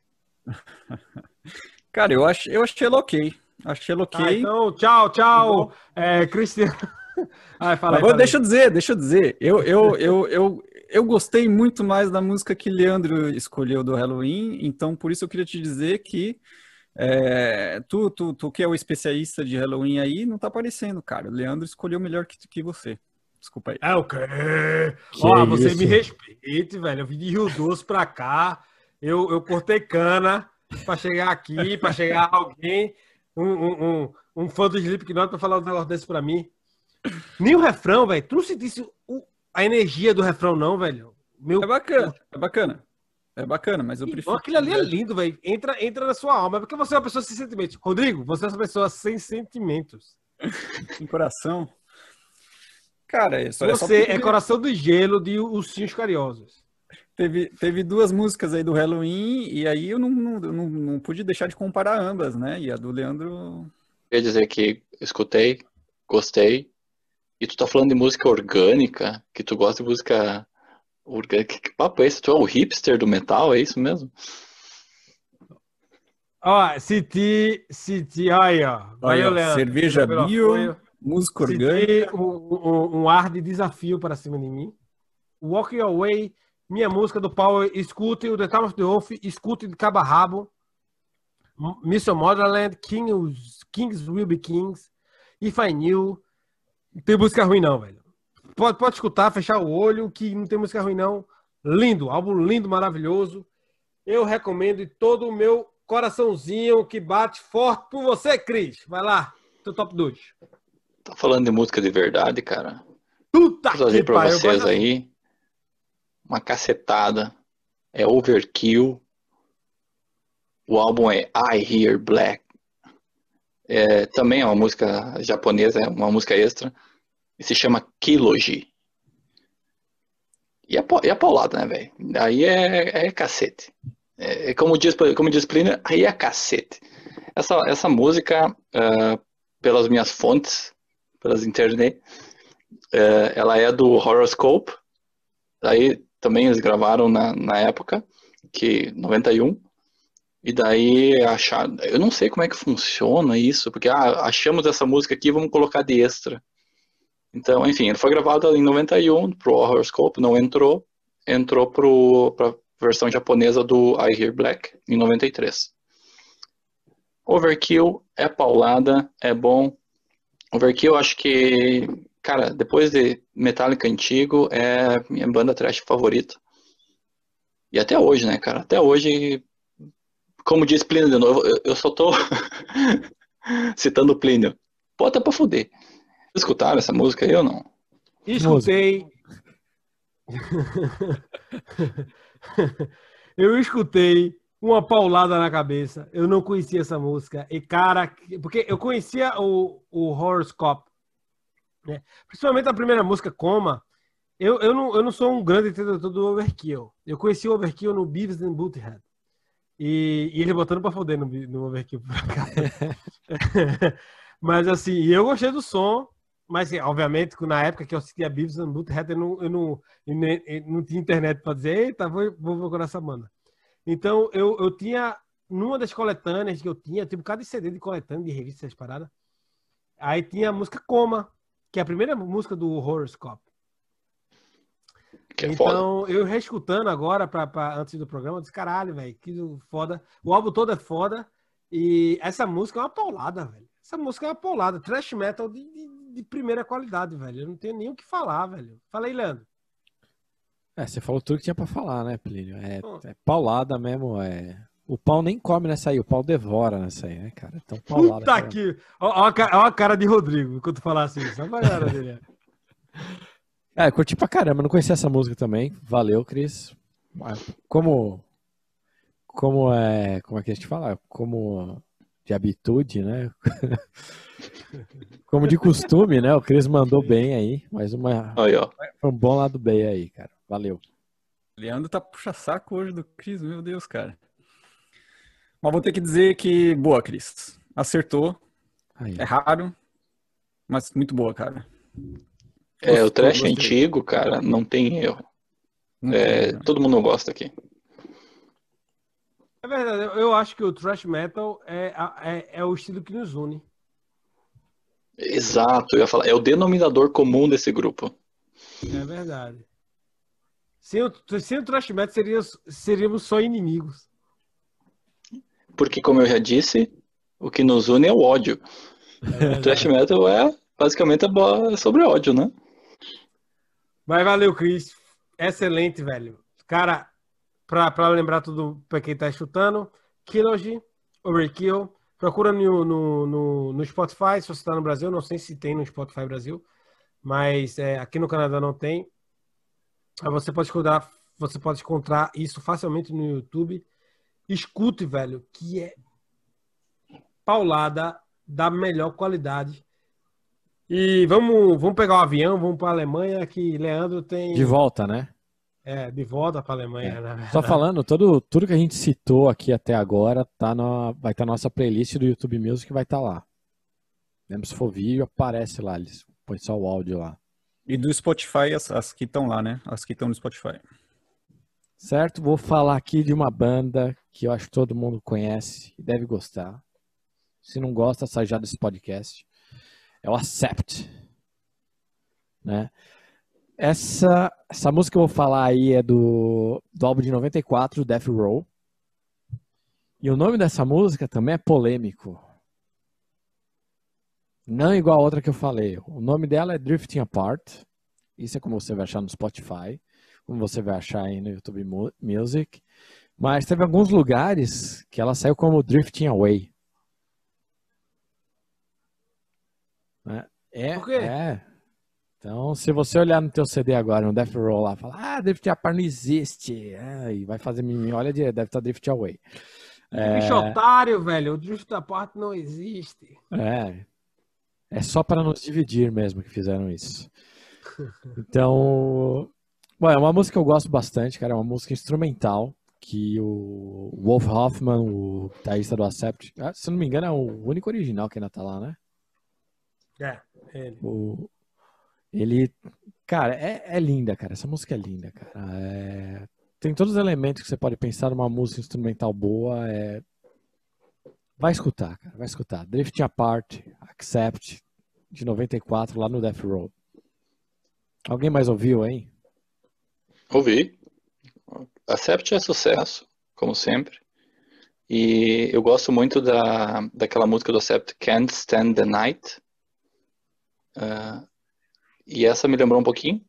Cara, eu, ach, eu achei ela ok. Achei ela ok. Ah, então, tchau, tchau, é, Cristiano. Ai, fala aí, deixa eu dizer, deixa eu dizer. Eu, eu, eu, eu, eu gostei muito mais da música que Leandro escolheu do Halloween, então por isso eu queria te dizer que é, tu, tu, tu que é o especialista de Halloween aí, não tá aparecendo, cara. O Leandro escolheu melhor que, que você. Desculpa aí. É o quê? Ó, você me respeite, velho. Eu vim de Rio Doce pra cá. Eu, eu cortei cana para chegar aqui, para chegar alguém, um, um, um, um fã do Slipknot para falar um negócio desse para mim. Nem o refrão, velho. Tu não sentisse o, a energia do refrão, não, velho? Meu... É bacana, é bacana. É bacana, mas eu prefiro. Então, aquilo ali é lindo, velho. Entra, entra na sua alma. É porque você é uma pessoa sem sentimentos. Rodrigo, você é uma pessoa sem sentimentos. Sem coração. Cara, isso é Você é coração do gelo de ursinhos carinhosos. Teve, teve duas músicas aí do Halloween, e aí eu não, não, não, não pude deixar de comparar ambas, né? E a do Leandro. Quer dizer que escutei, gostei, e tu tá falando de música orgânica, que tu gosta de música orgânica. Que papo é esse? Tu é o hipster do metal, é isso mesmo? Ó, City, City, aí, ó. Olha, Leandro. Cerveja bio, música orgânica. Um, um, um ar de desafio para cima de mim. Walk Your Way minha música do Power, escute o The Time of the Wolf, escute de cabo a rabo. Mission Motherland, Kings, Kings Will Be Kings, If I Knew. Não tem música ruim não, velho. Pode, pode escutar, fechar o olho, que não tem música ruim não. Lindo, álbum lindo, maravilhoso. Eu recomendo e todo o meu coraçãozinho que bate forte por você, Cris. Vai lá, teu top 2. Tá falando de música de verdade, cara. Puta Vou trazer pra pai, vocês aí uma cacetada. É Overkill. O álbum é I Hear Black. É, também é uma música japonesa, é uma música extra. E se chama Kiloji. E é, e é paulada, né, velho? Aí é, é cacete. É, é, como, diz, como diz Plínio, aí é cacete. Essa, essa música, uh, pelas minhas fontes, pelas internet, uh, ela é do Horoscope. Aí também eles gravaram na, na época, que 91. E daí acharam. Eu não sei como é que funciona isso, porque ah, achamos essa música aqui, vamos colocar de extra. Então, enfim, ele foi gravado em 91 pro Horoscope, não entrou. Entrou pro, pra versão japonesa do I Hear Black em 93. Overkill é paulada, é bom. Overkill, acho que Cara, depois de Metallica antigo, é minha banda trash favorita. E até hoje, né, cara? Até hoje, como diz Plínio de novo, eu, eu só tô citando Plínio. Bota pra fuder. Escutaram essa música aí ou não? Escutei. eu escutei uma paulada na cabeça. Eu não conhecia essa música. E, cara, porque eu conhecia o, o Horoscope né? Principalmente a primeira música, Coma. Eu, eu, não, eu não sou um grande entendedor do Overkill. Eu conheci o Overkill no Beavis and Butthead. E, e ele botando pra foder no, no Overkill. mas assim, eu gostei do som. Mas, assim, obviamente, na época que eu assistia Beavis and Butthead, eu não, eu não, eu não tinha internet pra dizer, eita, vou, vou procurar essa banda. Então, eu, eu tinha, numa das coletâneas que eu tinha, bocado de CD de coletânea, de revista, essas paradas. Aí tinha a música Coma, que é a primeira música do Horoscope. Que é foda. então, eu reescutando agora, pra, pra- antes do programa, eu disse, caralho, velho, que foda. O álbum todo é foda. E essa música é uma paulada, velho. Essa música é uma paulada. Trash metal de, de- de primeira qualidade, velho. Eu não tenho nem o que falar, velho. Fala aí, Leandro. É, você falou tudo que tinha pra falar, né, Plínio? É, Hum. é paulada mesmo, é. O pau nem come nessa aí, o pau devora nessa aí, né, cara? Então, paulada. Puta cara. que. Ó, ó a, ó a cara de Rodrigo enquanto falar assim. Só pra cara dele. É, curti pra caramba, não conhecia essa música também. Valeu, Cris. Como. Como é. Como é que a gente fala? Como de habitude, né? Como de costume, né? O Cris mandou bem aí. Mais uma. Aí, ó. Foi um bom lado B aí, cara. Valeu. Leandro tá puxa-saco hoje do Cris, meu Deus, cara. Mas vou ter que dizer que, boa, Cris. Acertou. Aí, É raro, mas muito boa, cara. É, o Gostou, trash gostei. antigo, cara, não tem erro. Não É, tem, todo mundo gosta aqui. É verdade, eu- acho que o thrash metal é, é, é o estilo que nos une. Exato, eu ia falar. É o denominador comum desse grupo. É verdade. Sem o, sem o thrash metal seria, seríamos só inimigos. Porque, como eu já disse, o que nos une é o ódio. É O trash metal é basicamente é bo- sobre ódio, né? Mas valeu, Cris. Excelente, velho. Cara, pra lembrar tudo pra quem tá escutando, Kilogy, Overkill. Procura no, no, no, no Spotify, se você tá no Brasil. Não sei se tem no Spotify Brasil, mas é, aqui no Canadá não tem. Você pode encontrar, você pode encontrar isso facilmente no YouTube. Escute, velho, que é paulada da melhor qualidade. E vamos, vamos pegar o avião, vamos para a Alemanha, que Leandro tem De volta, né? É, de volta para a Alemanha, né? Só falando, todo, tudo que a gente citou aqui até agora tá na, vai estar na nossa playlist do YouTube Music, vai estar lá. Lembra se for vídeo, aparece lá, eles põem só o áudio lá. E do Spotify, as, as que estão lá, né? As que estão no Spotify. Certo? Vou falar aqui de uma banda que eu acho que todo mundo conhece e deve gostar. Se não gosta, sai já desse podcast. É o Accept. Né? Essa, essa música que eu vou falar aí é do, do álbum de 94, Death Row. E o nome dessa música também é polêmico. Não igual a outra que eu falei. O nome dela é Drifting Apart. Isso é como você vai achar no Spotify como você vai achar aí no YouTube Mu- Music. Mas teve alguns lugares que ela saiu como Drifting Away. Né? É, Por quê? é. Então, se você olhar no teu CD agora, no Death Roll lá, falar, ah, Drifting Apart não existe. É, e vai fazer mimimi, olha, deve estar Drifting Away. É, Bicho otário, velho. O drift da parte não existe. é. É só para nos dividir mesmo que fizeram isso. Então, bom, é uma música que eu gosto bastante, cara. É uma música instrumental que o Wolf Hoffman, o guitarrista do Accept, ah, se não me engano, é o único original que ainda tá lá, né? É, ele. O, ele, cara, é, é linda, cara. Essa música é linda, cara. É, tem todos os elementos que você pode pensar numa música instrumental boa. É, vai escutar, cara. Vai escutar. Drifting Apart, Accept, de 94, lá no Death Row. Alguém mais ouviu, hein? Ouvi. Accept é sucesso, como sempre. E eu gosto muito da, daquela música do Accept, Can't Stand the Night. Ah, e essa me lembrou um pouquinho.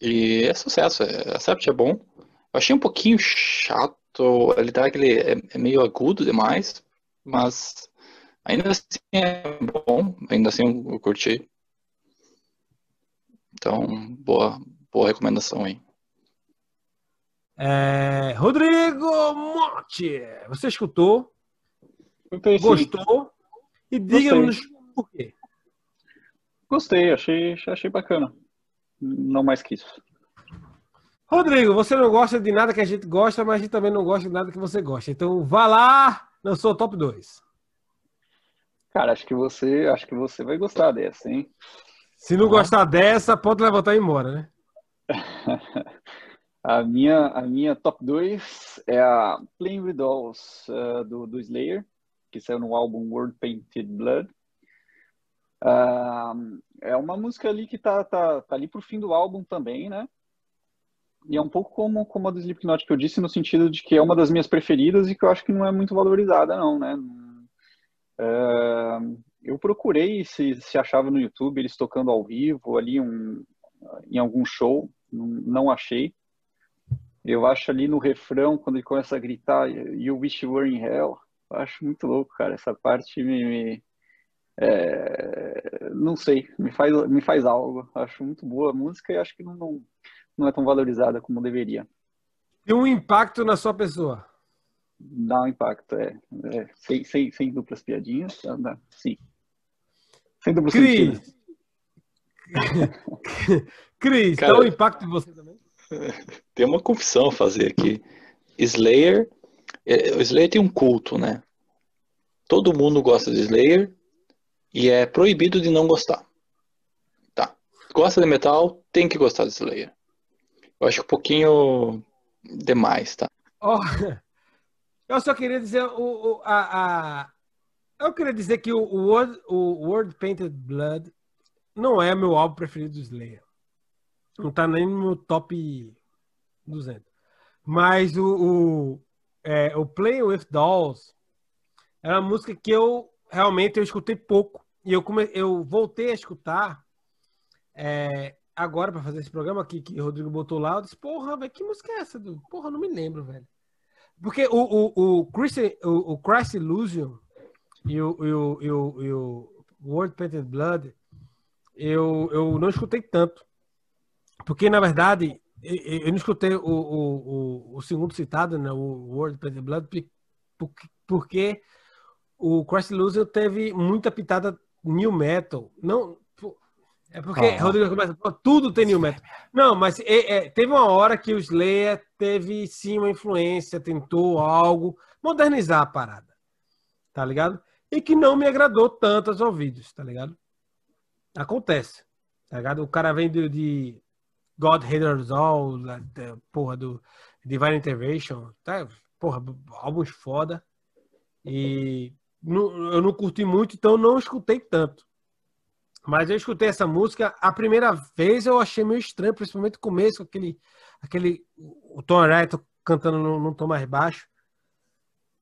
E é sucesso. é- Accept é bom. Eu achei um pouquinho chato. Ele dá aquele. É, é meio agudo demais. Mas ainda assim é bom. Ainda assim eu, eu curti. Então, boa, boa recomendação aí. É, Rodrigo Monte, você escutou, gostou e diga-nos por quê. Gostei, achei, achei bacana. Não mais que isso. Rodrigo, você não gosta de nada que a gente gosta, mas a gente também não gosta de nada que você gosta. Então vá lá, eu sou o top 2. Cara, acho que você, acho que você vai gostar dessa, hein? Se não gostar dessa, pode levantar e ir embora, né? A minha, a minha top 2 é a Playing with Dolls uh, do, do Slayer, que saiu no álbum World Painted Blood. É uma música ali que tá, tá, tá ali pro fim do álbum também, né? E é um pouco como, como a do Slipknot que eu disse, no sentido de que é uma das minhas preferidas e que eu acho que não é muito valorizada, não, né? É, eu procurei se, se achava no YouTube eles tocando ao vivo, ali um, em algum show, não, não achei. Eu acho ali no refrão, quando ele começa a gritar You wish you were in hell, eu acho muito louco, cara. Essa parte me, me é, não sei, me faz, me faz algo. Acho muito boa a música e acho que não, não, não é tão valorizada como deveria. Tem um impacto na sua pessoa. Dá um impacto, é. é sem, sem, sem duplas piadinhas, dá, sim. Sem duplas Cris. Cris, Cara, dá um impacto em você também? Tem uma confissão a fazer aqui. Slayer, é, o Slayer tem um culto, né? Todo mundo gosta de Slayer e é proibido de não gostar. Tá. Gosta de metal, tem que gostar de Slayer. Eu acho um pouquinho demais, tá? Oh, eu só queria dizer o, o a, a, eu queria dizer que o, World, o World Painted Blood não é meu álbum preferido do Slayer. Não tá nem no meu top 200. Mas o, o, é, o Play with Dolls é uma música que eu realmente eu escutei pouco. E eu, come, eu voltei a escutar é, agora para fazer esse programa aqui que o Rodrigo botou lá, eu disse, porra, velho, que música é essa? Do... Porra, não me lembro, velho. Porque o, o, o, Chris, o, o Christ Illusion e o, e o, e o, e o World Painted Blood, eu, eu não escutei tanto. Porque, na verdade, eu não escutei o, o, o, o segundo citado, né, o World Painted Blood, porque, porque o Christ Illusion teve muita pitada new metal. Não, é porque ah. Rodrigo começa, tudo tem new metal. Não, mas é, é, teve uma hora que o Slayer teve sim uma influência, tentou algo, modernizar a parada. Tá ligado? E que não me agradou tanto aos ouvidos, tá ligado? Acontece. Tá ligado? O cara vem de, de God Haters All, porra, do Divine Intervention, tá? Porra, álbuns foda. E não, eu não curti muito, então não escutei tanto. Mas eu escutei essa música, a primeira vez eu achei meio estranho, principalmente o começo, aquele, aquele o Tom Araya cantando num, num, tom mais baixo.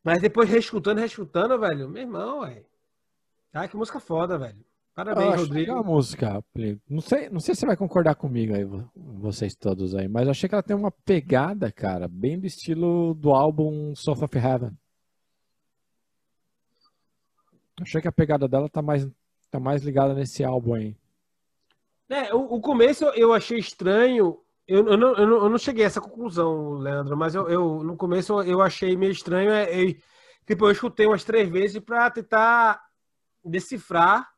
Mas depois reescutando, reescutando, velho, meu irmão, velho. Ah, que música foda, velho. Parabéns, Rodrigo. a música, não sei, não sei se você vai concordar comigo aí, vocês todos aí, mas eu achei que ela tem uma pegada, cara, bem do estilo do álbum South of Heaven. Achei que a pegada dela tá mais Tá mais ligada nesse álbum aí. É, o, o começo eu achei estranho. Eu, eu, não, eu, não, eu não cheguei a essa conclusão, Leandro, mas eu, eu no começo eu achei meio estranho. É, tipo, eu escutei umas três vezes para tentar decifrar,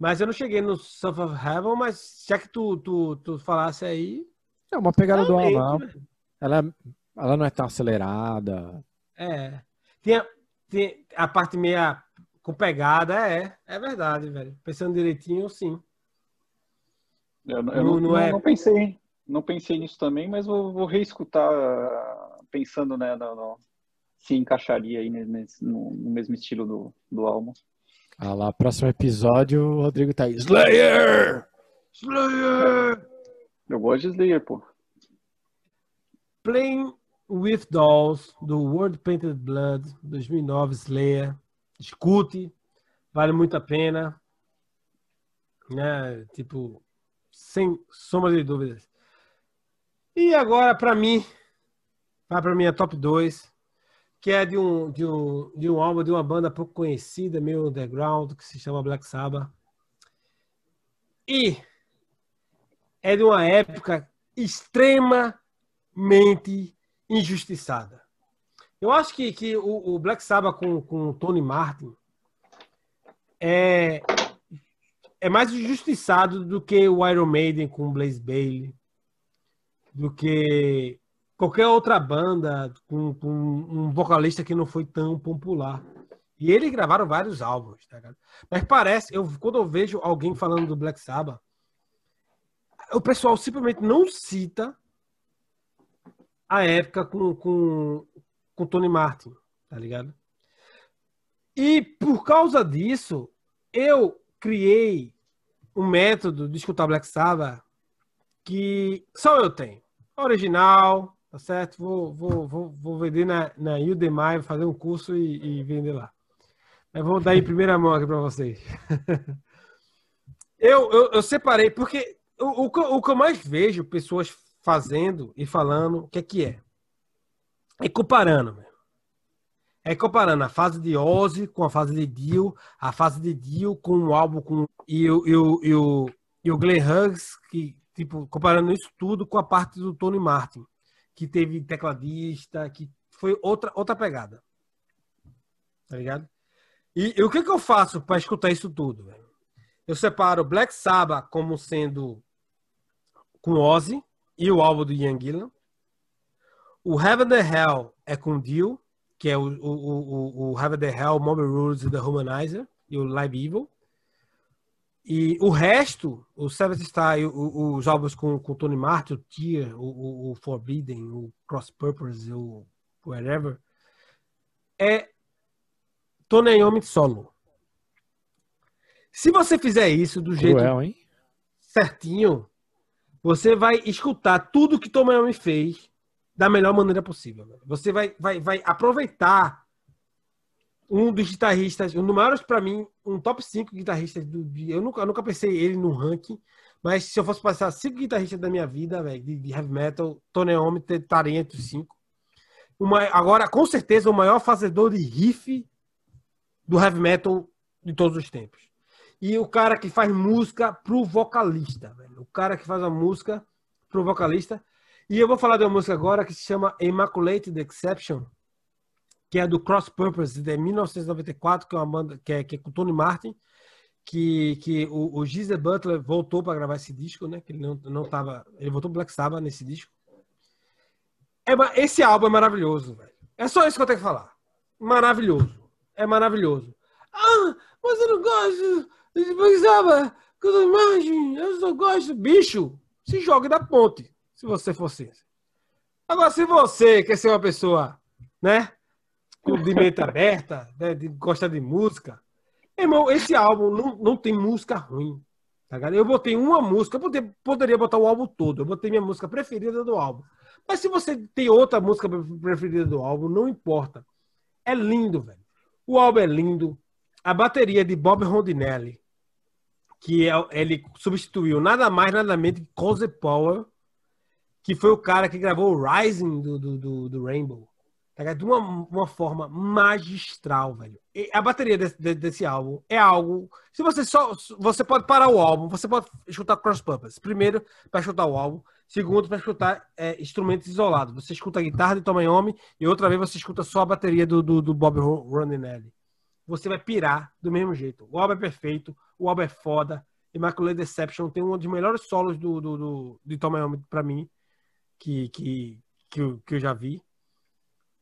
mas eu não cheguei no South of Heaven, mas já que tu, tu, tu falasse aí. É uma pegada do álbum. Né? Ela, ela não é tão acelerada. É. Tem a, tem a parte meia com pegada, é. É verdade, velho. Pensando direitinho, sim. Eu, eu não, não, é... não, pensei, não pensei nisso também, mas vou, vou reescutar pensando né, no, no, se encaixaria aí nesse, no, no, mesmo estilo do, do álbum. Ah lá, próximo episódio, o Rodrigo tá aí. Slayer! Slayer! Eu gosto de Slayer, pô. Playing with Dolls, do World Painted Blood, 2009, Slayer escute, vale muito a pena, né? Tipo, sem sombra de dúvidas. E agora, para mim, vai para minha top 2, que é de um, de, um, de um álbum de uma banda pouco conhecida, meio underground, que se chama Black Sabbath. E é de uma época extremamente injustiçada. Eu acho que, que o, o Black Sabbath com, com o Tony Martin é, é mais injustiçado do que o Iron Maiden com o Blaze Bailey, do que qualquer outra banda com, com, um vocalista que não foi tão popular. E eles gravaram vários álbuns, tá? Mas parece, eu, quando eu vejo alguém falando do Black Sabbath, o pessoal simplesmente não cita a época com, com, com Tony Martin, tá ligado? E por causa disso, eu criei um método de escutar Black Sabbath que só eu tenho. Original, tá certo? Vou, vou, vou, vou vender na, na Udemy, fazer um curso e, e vender lá. Mas vou dar em primeira mão aqui para vocês. eu, eu, eu, separei, porque o, o, o que eu mais vejo pessoas fazendo e falando, o que é que é? É comparando. É comparando a fase de Ozzy com a fase de Dio, a fase de Dio com o álbum com e o, e o, e o, e o Glenn Hughes, que, tipo, comparando isso tudo com a parte do Tony Martin, que teve tecladista, que foi outra, outra pegada. Tá ligado? E, e o que, que eu faço para escutar isso tudo? Eu separo Black Sabbath como sendo com Ozzy e o álbum do Ian Gillan. O Heaven the Hell é com Dio, que é o, o, o, o Heaven the Hell, Mob Rules e The Humanizer e o Live Evil. E o resto, o Seventh Star, o, os álbuns com, com Tony Martin, o Tear, o, o, Forbidden, o Cross Purpose, o whatever, é Tony Iommi solo. Se você fizer isso do jeito Cruel, certinho, você vai escutar tudo que Tony Iommi fez da melhor maneira possível. Você vai, vai, vai aproveitar um dos guitarristas, um dos maiores para mim, um top 5 guitarristas do eu nunca, eu nunca pensei ele no ranking, mas se eu fosse passar cinco guitarristas da minha vida, velho, de, de, heavy metal, Tony Iommi estaria entre os cinco. Uma, agora, com certeza, o maior fazedor de riff do heavy metal de todos os tempos. E o cara que faz música pro vocalista, velho. O cara que faz a música pro vocalista. E eu vou falar de uma música agora que se chama Immaculate Exception, que é do Cross Purpose de 1994, que é uma banda que é, que é com Tony Martin, que, que o, o Butler voltou para gravar esse disco, né? Que ele não, não tava, ele voltou Black Sabbath nesse disco. É, esse álbum é maravilhoso, velho. É só isso que eu tenho que falar. Maravilhoso. É maravilhoso. Ah, mas eu não gosto de Black Sabbath. Imagem, eu só gosto. Bicho, se jogue da ponte, se você fosse. Agora, se você quer ser uma pessoa, né? de mente aberta, né, de, gosta de música. Irmão, esse álbum não, não tem música ruim. Tá Eu botei uma música, eu poder, poderia botar o álbum todo. Eu botei minha música preferida do álbum. Mas se você tem outra música preferida do álbum, não importa. É lindo, velho. O álbum é lindo. A bateria de Bob Rondinelli, que é, ele substituiu nada mais, nada menos que Cozy Power, que foi o cara que gravou o Rising do, do, do, do Rainbow. Tá de uma, uma forma magistral, velho. E a bateria desse, desse, álbum é algo. Se você só. Você pode parar o álbum, você pode escutar Cross Purpose. Primeiro, para escutar o álbum. Segundo, para escutar é, instrumentos isolados. Você escuta a guitarra de Tom Iommi e outra vez você escuta só a bateria do, do, do Bob Roninelli. Você vai pirar do mesmo jeito. O álbum é perfeito, o álbum é foda. Immaculate Deception tem um dos melhores solos do, do, do, de Tom Iommi pra mim, que, que, que, eu, que eu já vi.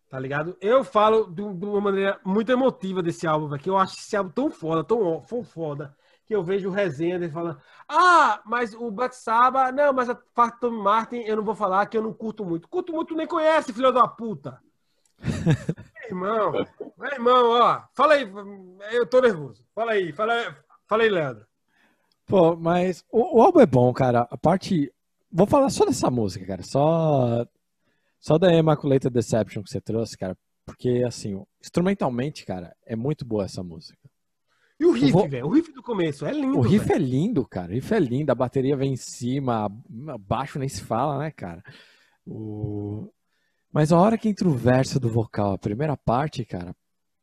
Tá ligado? Eu falo de, uma maneira muito emotiva desse álbum, velho. Que eu acho esse álbum tão foda, tão foda, que eu vejo resenha dele falando: Ah, mas o Black Sabbath, não, mas a parte Tommy Martin eu não vou falar que eu não curto muito. Curto muito, nem conhece, filho da puta. meu irmão, meu irmão, ó, fala aí, eu tô nervoso. Fala aí, fala aí, fala aí Leandro. Pô, mas o, o álbum é bom, cara. A parte. Vou falar só dessa música, cara. Só só da Immaculate Deception que você trouxe, cara, porque, assim, instrumentalmente, cara, é muito boa essa música. E o riff, vou... velho? O riff do começo é lindo. O riff véio. é lindo, cara. O riff é lindo. A bateria vem em cima, baixo nem se fala, né, cara? O... Mas a hora que entra o verso do vocal, a primeira parte, cara,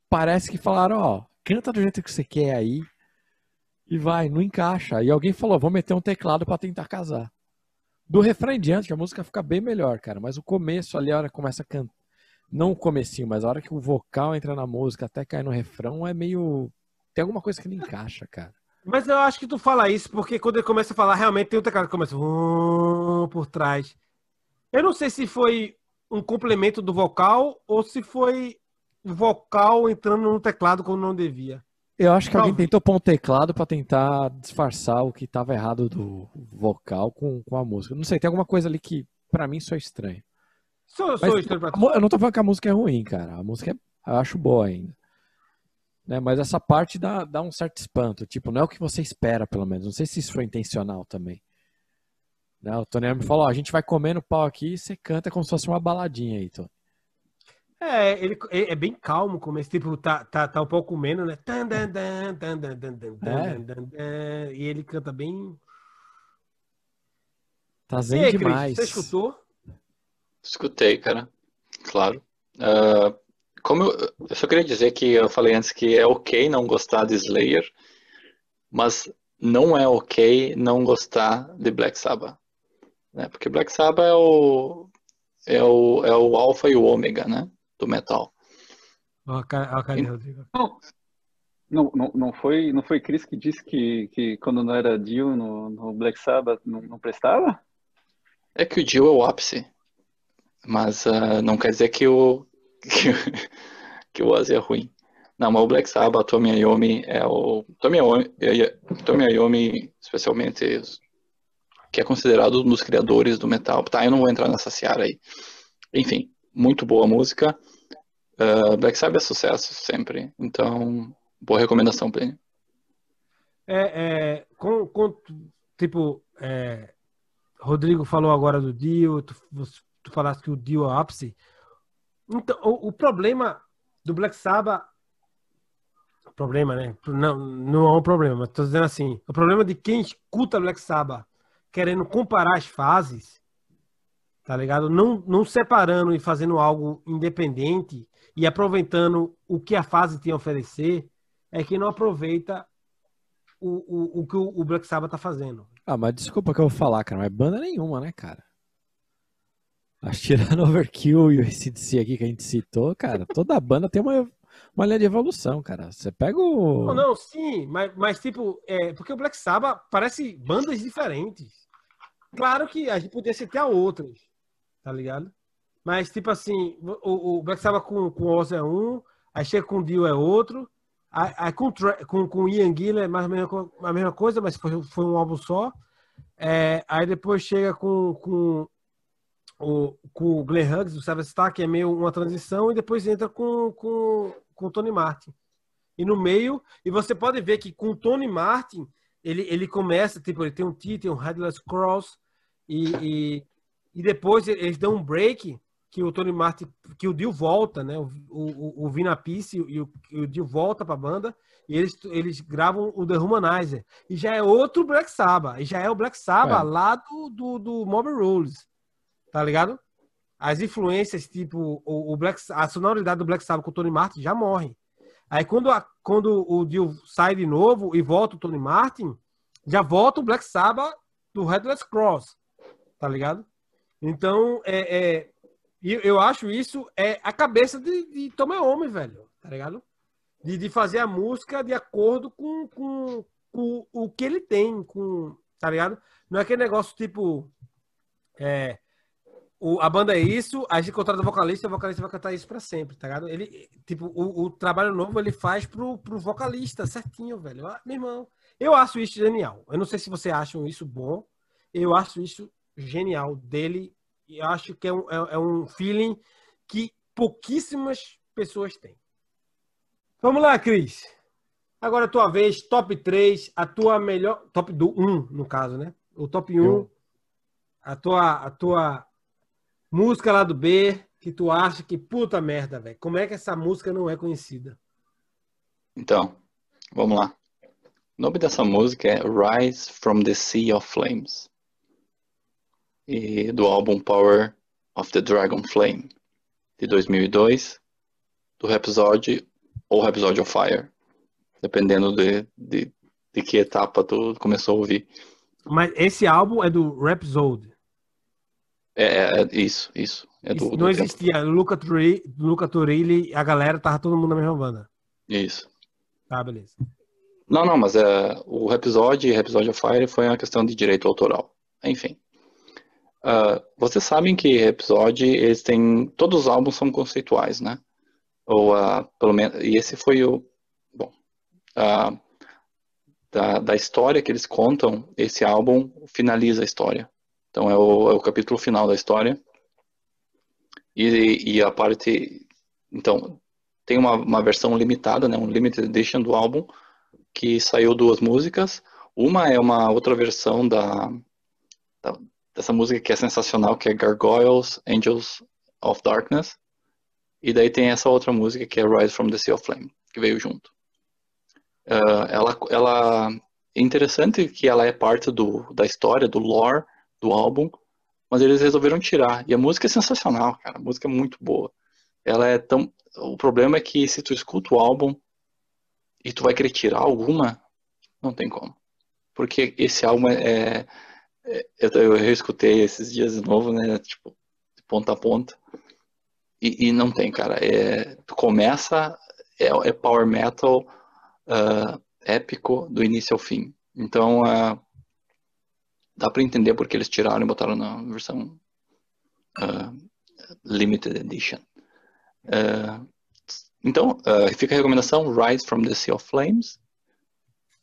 parece que falaram, ó, canta do jeito que você quer aí e vai, não encaixa. E alguém falou, vou meter um teclado para tentar casar. Do refrão em diante, a música fica bem melhor, cara. Mas o começo ali, a hora que começa a cantar. Não o comecinho, mas a hora que o vocal entra na música até cair no refrão é meio. Tem alguma coisa que não encaixa, cara. Mas eu acho que tu fala isso porque quando ele começa a falar, realmente tem um teclado que começa por trás. Eu não sei se foi um complemento do vocal ou se foi vocal entrando no teclado como não devia. Eu acho que alguém tentou pôr um teclado para tentar disfarçar o que estava errado do vocal com, com a música. Não sei, tem alguma coisa ali que para mim só é estranho. Sou, sou estranho pra Eu não tô falando que a música é ruim, cara. A música é, eu acho boa ainda. Né? Mas essa parte dá, dá um certo espanto. Tipo, não é o que você espera, pelo menos. Não sei se isso foi intencional também. Né? O Tony me falou: ó, a gente vai comendo pau aqui e você canta como se fosse uma baladinha aí, Tony. É, ele é bem calmo, como esse tipo, tá, tá, tá um pouco comendo, né? É. E ele canta bem. Tá zen demais. Você escutou? Escutei, cara. Claro. Uh, como eu, eu, só queria dizer que eu falei antes que é ok não gostar de Slayer, mas não é ok não gostar de Black Sabbath. Né? Porque Black Sabbath é o, é o, é o alfa e o ômega, né? Do metal. Rodrigo? Não, não, não, foi, não foi Chris que disse que, que quando não era Dio no, no Black Sabbath não, não prestava? É que o Dio é o ápice. Mas uh, não quer dizer que o, que, que o Ozzy é ruim. Não, mas o Black Sabbath, Tommy Iommi é o... Tommy Iommi, Tommy Iommi, especialmente, que é considerado um dos criadores do metal. Tá, eu não vou entrar nessa seara aí. Enfim, muito boa música. Uh, Black Sabbath é sucesso sempre. Então, boa recomendação, Plínio. É, é com, com, tipo, é, Rodrigo falou agora do Dio, tu, tu falaste que o Dio é ápice. Então, o, o, problema do Black Sabbath. Problema, né? Não, não é um problema, mas tô dizendo assim. O problema de quem escuta Black Sabbath querendo comparar as fases, tá ligado? Não, não separando e fazendo algo independente e aproveitando o que a fase tem a oferecer, é que não aproveita o, o, o que o Black Sabbath tá fazendo. Ah, mas desculpa que eu vou falar, cara, mas banda nenhuma, né, cara? Acho tirando Overkill e o ACDC aqui que a gente citou, cara, toda banda tem uma, uma linha de evolução, cara. Você pega o. Não, não sim, mas, mas tipo, é, porque o Black Sabbath parece bandas diferentes. Claro que a gente podia citar outras, tá ligado? Mas, tipo assim, o, o Black Sabbath com, com o Oz é um, aí chega com o Dio é outro, Aí, com, com, com Ian Gillan é mais ou menos a mesma coisa, mas foi, foi um álbum só. É, aí depois chega com, com, o, com o Glenn Hughes, do Savage Star, que é meio uma transição, e depois entra com, com, com o Tony Martin. E no meio, e você pode ver que com o Tony Martin, ele, ele começa, tipo, ele tem um T, tem um Headless Cross, e, e, e depois eles dão um break, que o Tony Martin, que o Dio volta, né? O, o, o Vina Peace e o, o Dio volta para a banda e eles, eles gravam o The Humanizer. E já é outro Black Sabbath. E já é o Black Sabbath é. lá do, do, do Mob Rules. Tá ligado? As influências, tipo, o, o Black, a sonoridade do Black Sabbath com o Tony Martin já morre. Aí quando, a, quando o Dio sai de novo e volta o Tony Martin, já volta o Black Sabbath do Headless Cross. Tá ligado? Então, é, é e eu acho isso é a cabeça de, de Tomé Homem, velho. Tá ligado? De, de fazer a música de acordo com, com, com, o que ele tem, com, tá ligado? Não é aquele negócio tipo. É, o, a banda é isso, a gente contrata o vocalista, o vocalista vai cantar isso pra sempre, tá ligado? Ele, tipo, o, o trabalho novo ele faz pro, pro vocalista, certinho, velho. Ah, meu irmão, eu acho isso genial. Eu não sei se você acham isso bom, eu acho isso genial dele e acho que é um, é, é um feeling que pouquíssimas pessoas têm. Vamos lá, Cris. Agora a tua vez, top 3, a tua melhor. Top do 1, no caso, né? O top 1, a tua, a tua música lá do B, que tu acha que puta merda, velho. Como é que essa música não é conhecida? Então, vamos lá. O nome dessa música é Rise from the Sea of Flames e do álbum Power of the Dragon Flame de 2002, do Rhapsody ou Rhapsody of Fire, dependendo de, de, de que etapa tu começou a ouvir. Mas esse álbum é do Rhapsody? É, é, é isso, isso. É do, não do existia Luca, Turilli, Luca Turilli, a galera tava todo mundo na mesma banda. Isso. Tá, beleza. Não, não, mas é, o Rhapsody e Rhapsody of Fire foi uma questão de direito autoral. Enfim. Uh, vocês sabem que episódio eles têm todos os álbuns são conceituais, né? Ou uh, pelo menos e esse foi o bom uh, da, da história que eles contam. Esse álbum finaliza a história. Então é o, é o capítulo final da história. E, e a parte então tem uma, uma versão limitada, né, um limited edition do álbum, que saiu duas músicas. Uma é uma outra versão da, da dessa música que é sensacional, que é Gargoyles, Angels of Darkness. E daí tem essa outra música que é Rise from the Sea of Flame, que veio junto. Uh, ela, ela é interessante que ela é parte do, da história, do lore do álbum, mas eles resolveram tirar. E a música é sensacional, cara. A música é muito boa. Ela é tão. O problema é que se tu escuta o álbum e tu vai querer tirar alguma, não tem como. Porque esse álbum é. é eu, eu reescutei esses dias de novo, né? Tipo, de ponta a ponta. E, e não tem, cara. É, tu começa, é, é power metal uh, épico do início ao fim. Então, uh, dá para entender porque eles tiraram e botaram na versão uh, Limited Edition. então, fica a recomendação Rise from the Sea of Flames.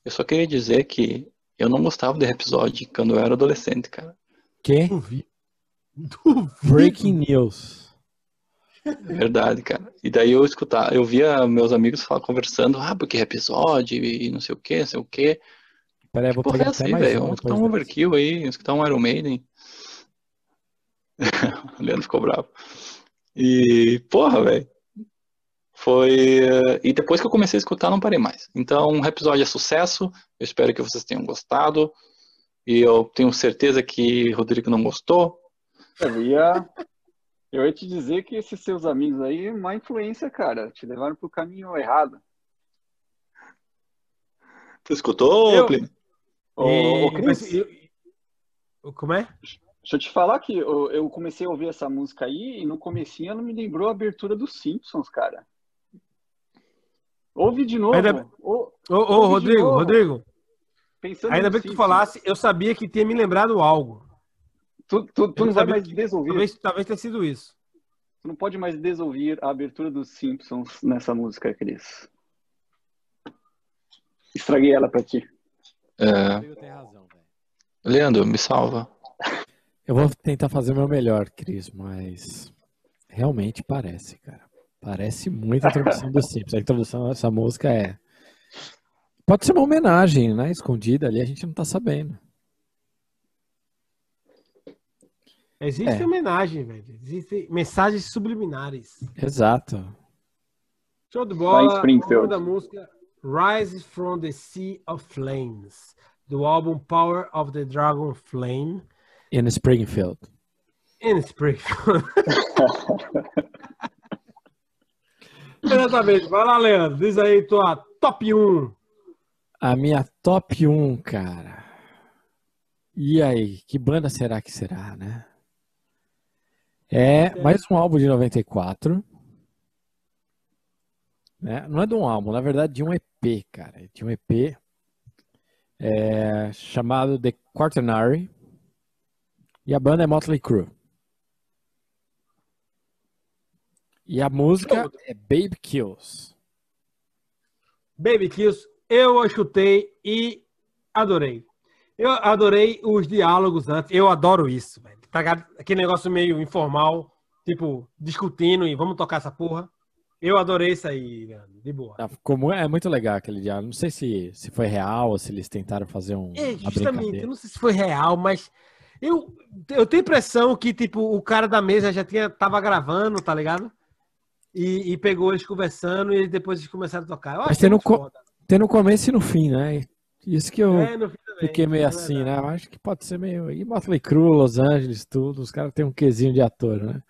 Eu só queria dizer que eu não gostava do episódio quando eu era adolescente, cara. Que? Duvido. Breaking News. Verdade, cara. E daí eu escutar, eu via meus amigos falar, conversando, ah, porque é episódio e não sei o que, não sei o que. Peraí, vou pegar é assim, velho. Vamos escutar um overkill aí, vamos escutar um Iron Maiden. o Leandro ficou bravo. E, porra, velho. Foi. Eh, e depois que eu comecei a escutar, não parei mais. Então, um episódio é sucesso. Eu espero que vocês tenham gostado. E eu tenho certeza que Rodrigo não gostou. Eu ia eu ia te dizer que esses seus amigos aí, má influência, cara. Te levaram pro caminho errado. Tu escutou, eu... Plínio? Cris, eu... Como é? Deixa eu te falar que eu, eu, comecei a ouvir essa música aí e no comecinho ela me lembrou a abertura dos Simpsons, cara. Ouve de novo. Ainda... Ô, ô, Rodrigo, novo. Rodrigo. Pensando Ainda bem que tu falasse, eu sabia que tinha me lembrado algo. Tu, tu, tu não vai mais desouvir. Talvez, talvez tenha sido isso. Tu não pode mais desouvir a abertura dos Simpsons nessa música, Cris. Estraguei ela pra ti. É... Leandro, me salva. Eu vou tentar fazer o meu melhor, Cris, mas realmente parece, cara. Parece muito a introdução dos Simpsons. A introdução dessa música é. Pode ser uma homenagem, né? Escondida ali, a gente não tá sabendo. Existe é. homenagem, velho. Existem mensagens subliminares. Exato. Show de bola. O da música Rise from the Sea of Flames, do álbum Power of the Dragon Flame. In Springfield. In Springfield. Exatamente. Vai lá, Leandro. Diz aí tua top 1. A minha top 1, cara. E aí, que banda será que será, né? É mais um álbum de 94. Né? Não é de um álbum, na verdade de um EP, cara. De um EP é, chamado The Quaternary. E a banda é Motley Crue. E a música é Baby Kills. Baby Kills, eu escutei e adorei. Eu adorei os diálogos antes. Eu adoro isso, velho tá aquele negócio meio informal, tipo, discutindo e vamos tocar essa porra. Eu adorei isso aí, de boa. Ah, ficou, é muito legal aquele diálogo. Não sei se, se foi real ou se eles tentaram fazer um. É, justamente, eu não sei se foi real, mas eu, eu tenho impressão que, tipo, o cara da mesa já tinha, tava gravando, tá ligado? E, e pegou eles conversando e depois eles começaram a tocar. Eu mas tem no, tem no começo e no fim, né? Isso que eu é, fiquei meio é assim, né? Eu acho que pode ser meio. E Motley Crue, Los Angeles, tudo. Os caras têm um quesinho de ator, né?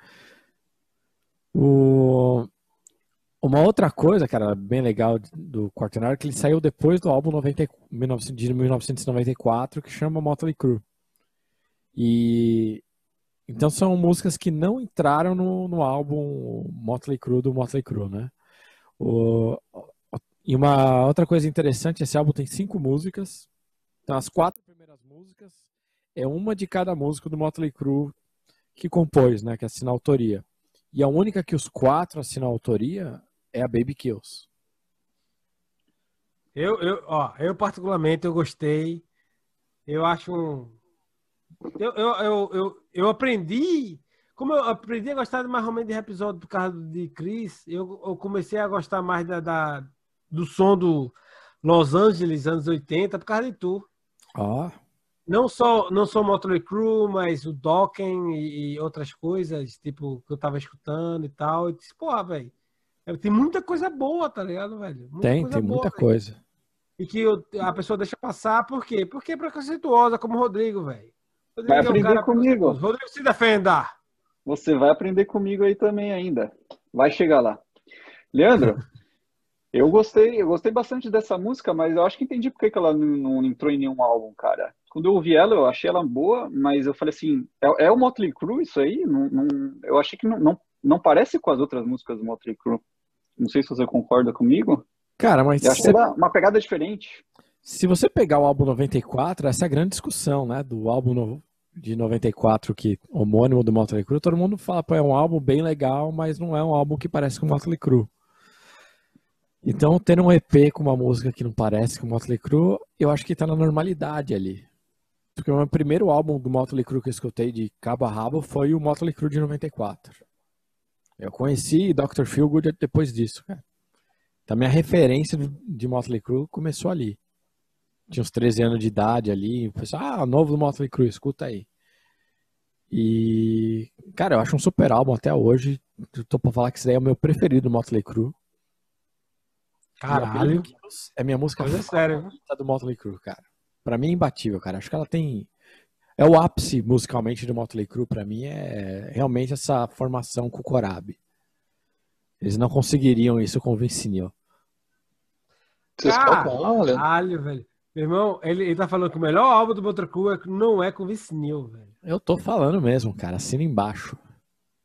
O... Uma outra coisa, cara, bem legal do Quaternary, é que ele saiu depois do álbum 90, de 1994, que chama Motley Crue. E então são músicas que não entraram no, no álbum Motley Crue do Motley Crue, né? O, e uma outra coisa interessante, esse álbum tem cinco músicas. Então, as quatro primeiras músicas é uma de cada músico do Motley Crue que compôs, né? Que assina a autoria. E a única que os quatro assinam a autoria é a Baby Kills. Eu, eu, ó, eu particularmente eu gostei. Eu acho um. Eu, eu, eu, eu, eu aprendi como eu aprendi a gostar mais ou menos de episódio por causa de Chris, eu, eu comecei a gostar mais da, da, do som do Los Angeles, anos 80, por causa de tu. Oh. Não só, não só Motley Crue, mas o Dokken e, e, outras coisas, tipo, que eu tava escutando e tal. E disse, porra, velho, tem muita coisa boa, tá ligado, velho? Muita tem, tem boa, muita véio. coisa. E que eu, a pessoa deixa passar, por quê? Porque é preconceituosa, como o Rodrigo, velho. Vai aprender é um comigo. Rodrigo, se defenda. Você vai aprender comigo aí também ainda. Vai chegar lá. Leandro, eu gostei, eu gostei bastante dessa música, mas eu acho que entendi porque que ela não entrou em nenhum álbum, cara. Quando eu ouvi ela, eu achei ela boa, mas eu falei assim, é, é o Motley Crue isso aí? Não, não, eu achei que não, não, não parece com as outras músicas do Motley Crue. Não sei se você concorda comigo. Cara, mas. Eu achei você... uma pegada diferente. Se você pegar o álbum 94, essa é a grande discussão, né? Do álbum. De 94, que homônimo do Motley Crue, todo mundo fala, pô, é um álbum bem legal, mas não é um álbum que parece com o Motley Crue. Então, ter um EP com uma música que não parece com o Motley Crue, eu acho que tá na normalidade ali. Porque o meu primeiro álbum do Motley Crue que eu escutei de cabo a rabo foi o Motley Crue de 94. Eu conheci Dr. Feelgood depois disso, cara. Então, minha referência de Motley Crue começou ali. Tinha uns 13 anos de idade ali. O pessoal, ah, novo do Motley Crue, escuta aí. E, cara, eu acho um super álbum até hoje. Eu tô pra falar que esse daí é o meu preferido do Motley Crue. Caralho. É minha música Coisa séria, do Motley Crue, cara. Pra mim é imbatível, cara. Acho que ela tem. É o ápice musicalmente do Motley Crue, pra mim, é realmente essa formação com o Corabi. Eles não conseguiriam isso com o Vince Neil. Caralho, velho. Meu irmão, ele, ele tá falando que o melhor álbum do Botacu é não é com o Vince Neil, velho. Eu tô falando mesmo, cara. Assina embaixo.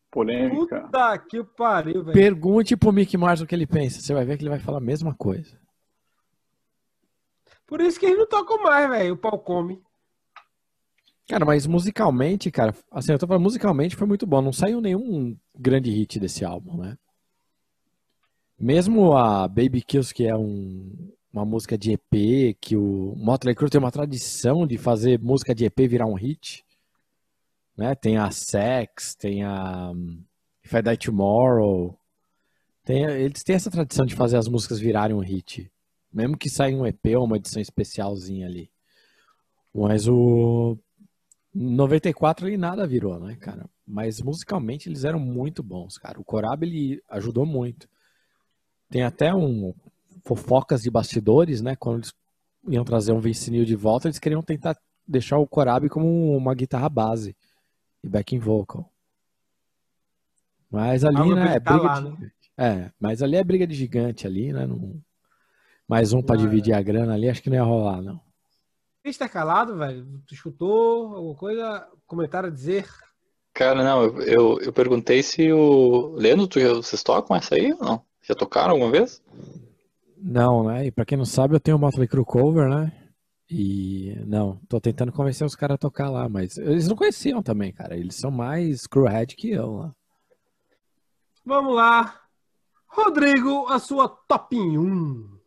Polêmica. Puta que pariu, velho. Pergunte pro Mick Mars o que ele pensa. Você vai ver que ele vai falar a mesma coisa. Por isso que ele não toca mais, velho. O pau come. Cara, mas musicalmente, cara, assim, eu tô falando musicalmente foi muito bom. Não saiu nenhum grande hit desse álbum, né? Mesmo a Baby Kills, que é um, uma música de EP, que o Motley Crue tem uma tradição de fazer música de EP virar um hit. Né? Tem a Sex, tem a um, If I Die Tomorrow. Tem, eles têm essa tradição de fazer as músicas virarem um hit. Mesmo que saia um EP ou uma edição especialzinha ali. Mas o 94 ele nada virou, né, cara? Mas musicalmente eles eram muito bons, cara. O Corab ele ajudou muito. Tem até um fofocas de bastidores, né? Quando eles iam trazer um Vincinho de volta, eles queriam tentar deixar o Corabi como uma guitarra base e backing vocal. Mas ali, né, é briga lá, de... né? É, mas ali é briga de gigante ali, né? Não... Mais um para dividir a grana ali, acho que não ia rolar, não. Está calado, velho? Tu escutou alguma coisa? Comentário a dizer? Cara, não, eu, eu, eu perguntei se o. Leandro, tu, vocês tocam essa aí ou não? Já tocaram alguma vez? Não, né? E pra quem não sabe, eu tenho o Motley Crue Cover, né? E não, tô tentando convencer os caras a tocar lá, mas eles não conheciam também, cara. Eles são mais crewhead que eu lá. Vamos lá. Rodrigo, a sua top 1.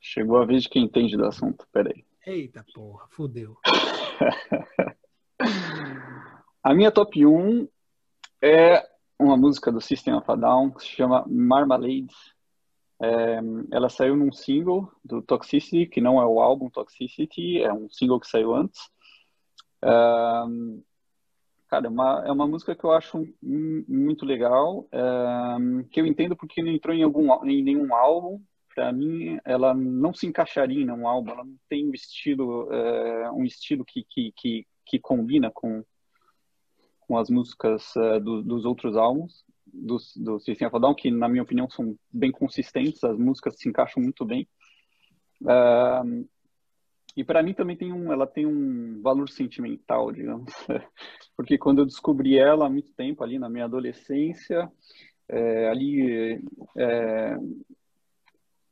Chegou a vez de quem entende do assunto, peraí. Eita porra, fodeu. a minha top 1 é uma música do System of a Down que se chama Marmalade. É, ela saiu num single do Toxicity, que não é o álbum Toxicity, é um single que saiu antes. É, cara, é uma, é uma música que eu acho muito legal, é, que eu entendo porque não entrou em, algum, em nenhum álbum. Para mim, ela não se encaixaria em um álbum, ela não tem um estilo, é, um estilo que, que, que, que combina com, com as músicas do, dos outros álbuns do, do System of a Down, que na minha opinião são bem consistentes, as músicas se encaixam muito bem. Uh, e para mim também tem um, ela tem um valor sentimental, digamos, porque quando eu descobri ela há muito tempo ali na minha adolescência, é, ali é,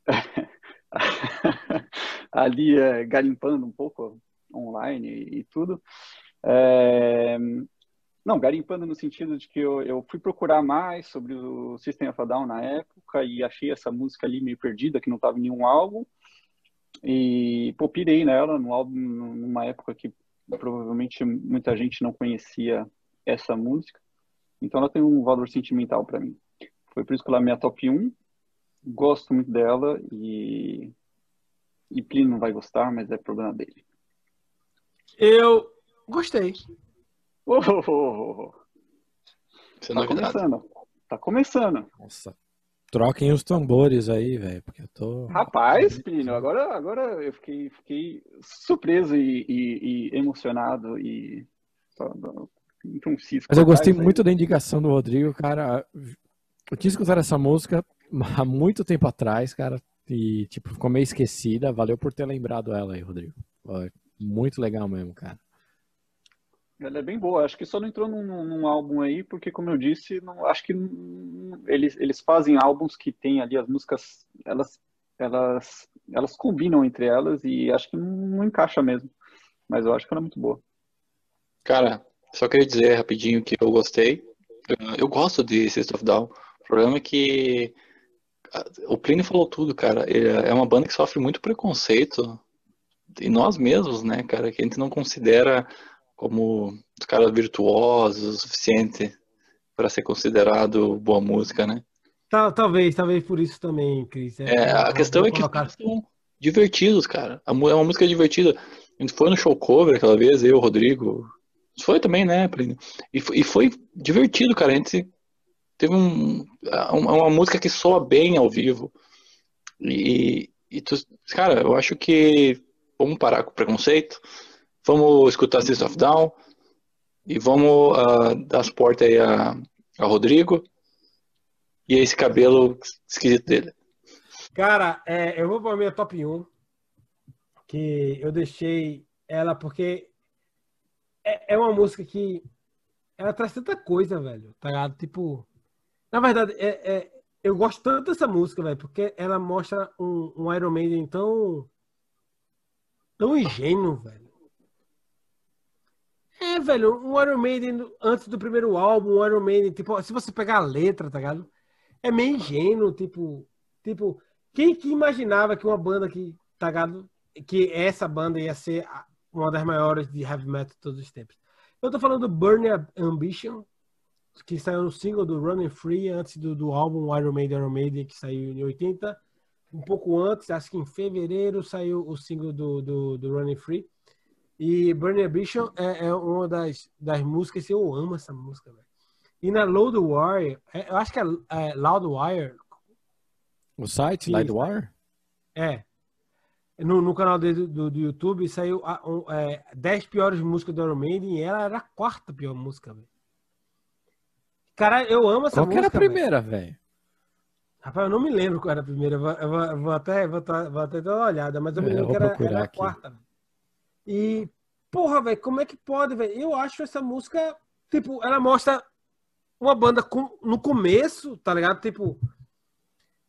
ali é, garimpando um pouco online e, e tudo, é, não, garimpando no sentido de que eu, eu fui procurar mais sobre o System of a Down na época e achei essa música ali meio perdida, que não estava em nenhum álbum. E, pô, pirei nela no álbum numa época que provavelmente muita gente não conhecia essa música. Então ela tem um valor sentimental para mim. Foi por isso que ela é minha top 1. Gosto muito dela e. E Plínio não vai gostar, mas é problema dele. Eu gostei. Oh, oh, oh, oh. É Tá novidade. começando. Tá começando. Nossa. Troquem os tambores aí, velho, porque eu tô. Rapaz, Plínio, agora, agora eu fiquei, fiquei surpreso e, e- e emocionado e. Então, Mas eu gostei aí. muito da indicação do Rodrigo, cara. Eu tinha escutado essa música há muito tempo atrás, cara. E, tipo, ficou meio esquecida. Valeu por ter lembrado ela aí, Rodrigo. Muito legal mesmo, cara. Ela é bem boa. Acho que só não entrou num, num- álbum aí, porque, como eu disse, não, acho que eles, eles fazem álbuns que tem ali as músicas, elas, elas, elas combinam entre elas e acho que não, não encaixa mesmo. Mas eu acho que ela é muito boa. Cara, só queria dizer rapidinho que eu gostei. Eu- Eu gosto de System of Down. O problema é que ah, o Plínio falou tudo, cara. É uma banda que sofre muito preconceito e nós mesmos, né, cara, que a gente não considera como os caras virtuosos o suficiente para ser considerado boa música, né? Tal- talvez, talvez por isso também, Cris. É, a uma questão é que caras são divertidos, cara. A É uma música divertida. A gente foi no show cover aquela vez, eu, o Rodrigo. Foi também, né, Plínio? E foi, e foi divertido, cara. A gente teve um, uma, uma música que soa bem ao vivo. E, e tu, cara, eu acho que vamos parar com o preconceito. Vamos escutar System of Down. E vamos ah, dar suporte aí a, a Rodrigo. E esse cabelo esquisito dele. Cara, é, eu vou para a minha top 1, que eu deixei ela porque é, é uma música que ela traz tanta coisa, velho, tá ligado? Tipo, na verdade, é, é- eu gosto tanto dessa música, velho, porque ela mostra um, um Iron Maiden tão, tão ingênuo, velho. É, velho, um Iron Maiden antes do primeiro álbum, um Iron Maiden, tipo, se você pegar a letra, tá ligado? É meio ingênuo, tipo, tipo, quem que imaginava que uma banda que, tá ligado? Que essa banda ia ser uma das maiores de heavy metal de todos os tempos. Eu tô falando do Burn Ambition, que saiu no single do Running Free, antes do, do álbum Iron Maiden, Iron Maiden, que saiu em 80. Um pouco antes, acho que em fevereiro, saiu o single do, do, do Running Free. E Burn Ambition é, é uma das, das músicas, eu amo essa música, velho. E na Load Wire, é, eu acho que é, é Loud Wire, O site, Sim, Livewire? é. No, no canal dele do, do YouTube saiu a, um, é, 10 piores músicas do Iron Maiden e ela era a quarta pior música, velho. Caralho, eu amo essa Qual que era a música. primeira, velho? Rapaz, eu não me lembro qual era a primeira. Eu vou, eu vou- eu vou até, vou, vou até dar uma olhada, mas eu me É, eu lembro que era, era a quarta. velho. E, porra, velho, como é que pode, velho? Eu acho essa música, tipo, ela mostra uma banda com, no começo, tá ligado? Tipo,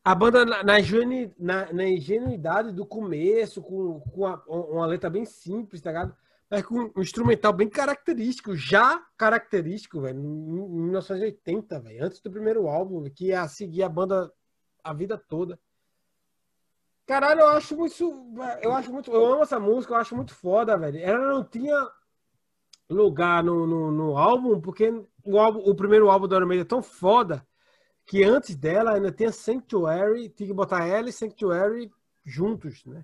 a banda na, na, na- ingenuidade do começo, com, com a- uma letra bem simples, tá ligado? Mas com um instrumental bem característico, já característico, velho, em em 1980, velho, antes do primeiro álbum, que ia seguir a banda a vida toda. Caralho, eu acho muito. Eu acho muito. Eu amo essa música, eu acho muito foda, velho. Ela não tinha lugar no, no, no álbum, porque o, álbum, o primeiro álbum do Iron é tão foda que antes dela ainda tinha Sanctuary, tinha que botar ela e Sanctuary juntos, né?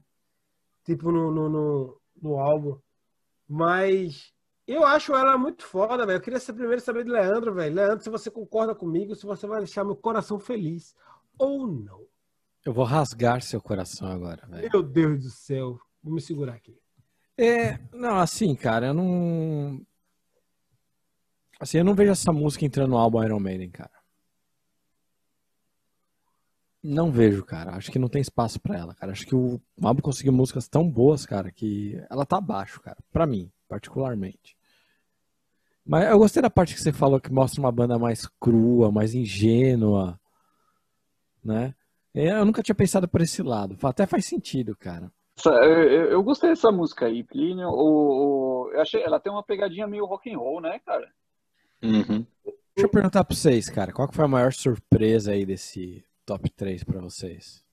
Tipo no, no, no, no álbum. Mas eu acho ela muito foda, velho. Eu queria ser primeiro saber de Leandro, velho. Leandro, se você concorda comigo, se você vai deixar meu coração feliz ou não. Eu vou rasgar seu coração agora, velho. Meu Deus do céu. Vou me segurar aqui. É, não, assim, cara, eu não. Assim, eu não vejo essa música entrando no álbum Iron Maiden, cara. Não vejo, cara. Acho que não tem espaço pra ela, cara. Acho que o álbum conseguiu músicas tão boas, cara, que ela tá abaixo, cara. Pra mim, particularmente. Mas eu gostei da parte que você falou que mostra uma banda mais crua, mais ingênua, né? Eu nunca tinha pensado por esse lado. Até faz sentido, cara. Eu, gostei dessa música aí, Plínio. O, o- eu achei, ela tem uma pegadinha meio rock and roll, né, cara? Uhum. Deixa eu perguntar pra vocês, cara, qual que foi a maior surpresa aí desse top 3 pra vocês?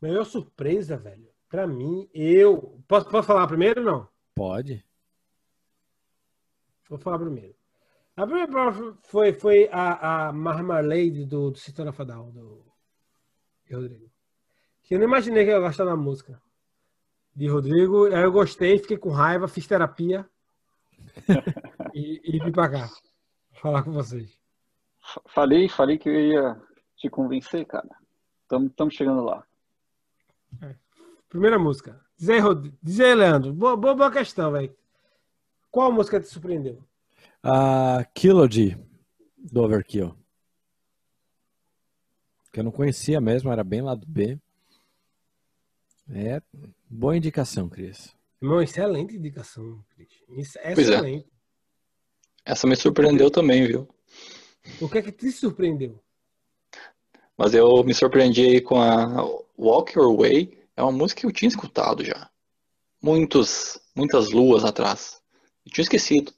Maior surpresa, velho. Pra mim, eu. Posso, posso falar primeiro ou não? Pode? Vou falar primeiro. A primeira prova foi, foi a, a Marmalade do, do Fadal, do Rodrigo. Que eu não imaginei que eu ia gostar da música de Rodrigo. Aí eu gostei, fiquei com raiva, fiz terapia e, e vim pra cá falar com vocês. Falei, falei que eu ia te convencer, cara. Estamos chegando lá. É. Primeira música. Diz aí, Rod... Diz aí Leandro. Boa, boa, boa questão, velho. Qual música te surpreendeu? A uh, Kilody, do Overkill. Que eu não conhecia mesmo, era bem lá do B. É boa indicação, Cris. Irmão, excelente indicação, Cris. Excelente. É. Essa me surpreendeu também, viu? O que é que te surpreendeu? Mas eu me surpreendi aí com a Walk Your Way. É uma música que eu tinha escutado já. Muitos, muitas luas atrás. Eu tinha esquecido.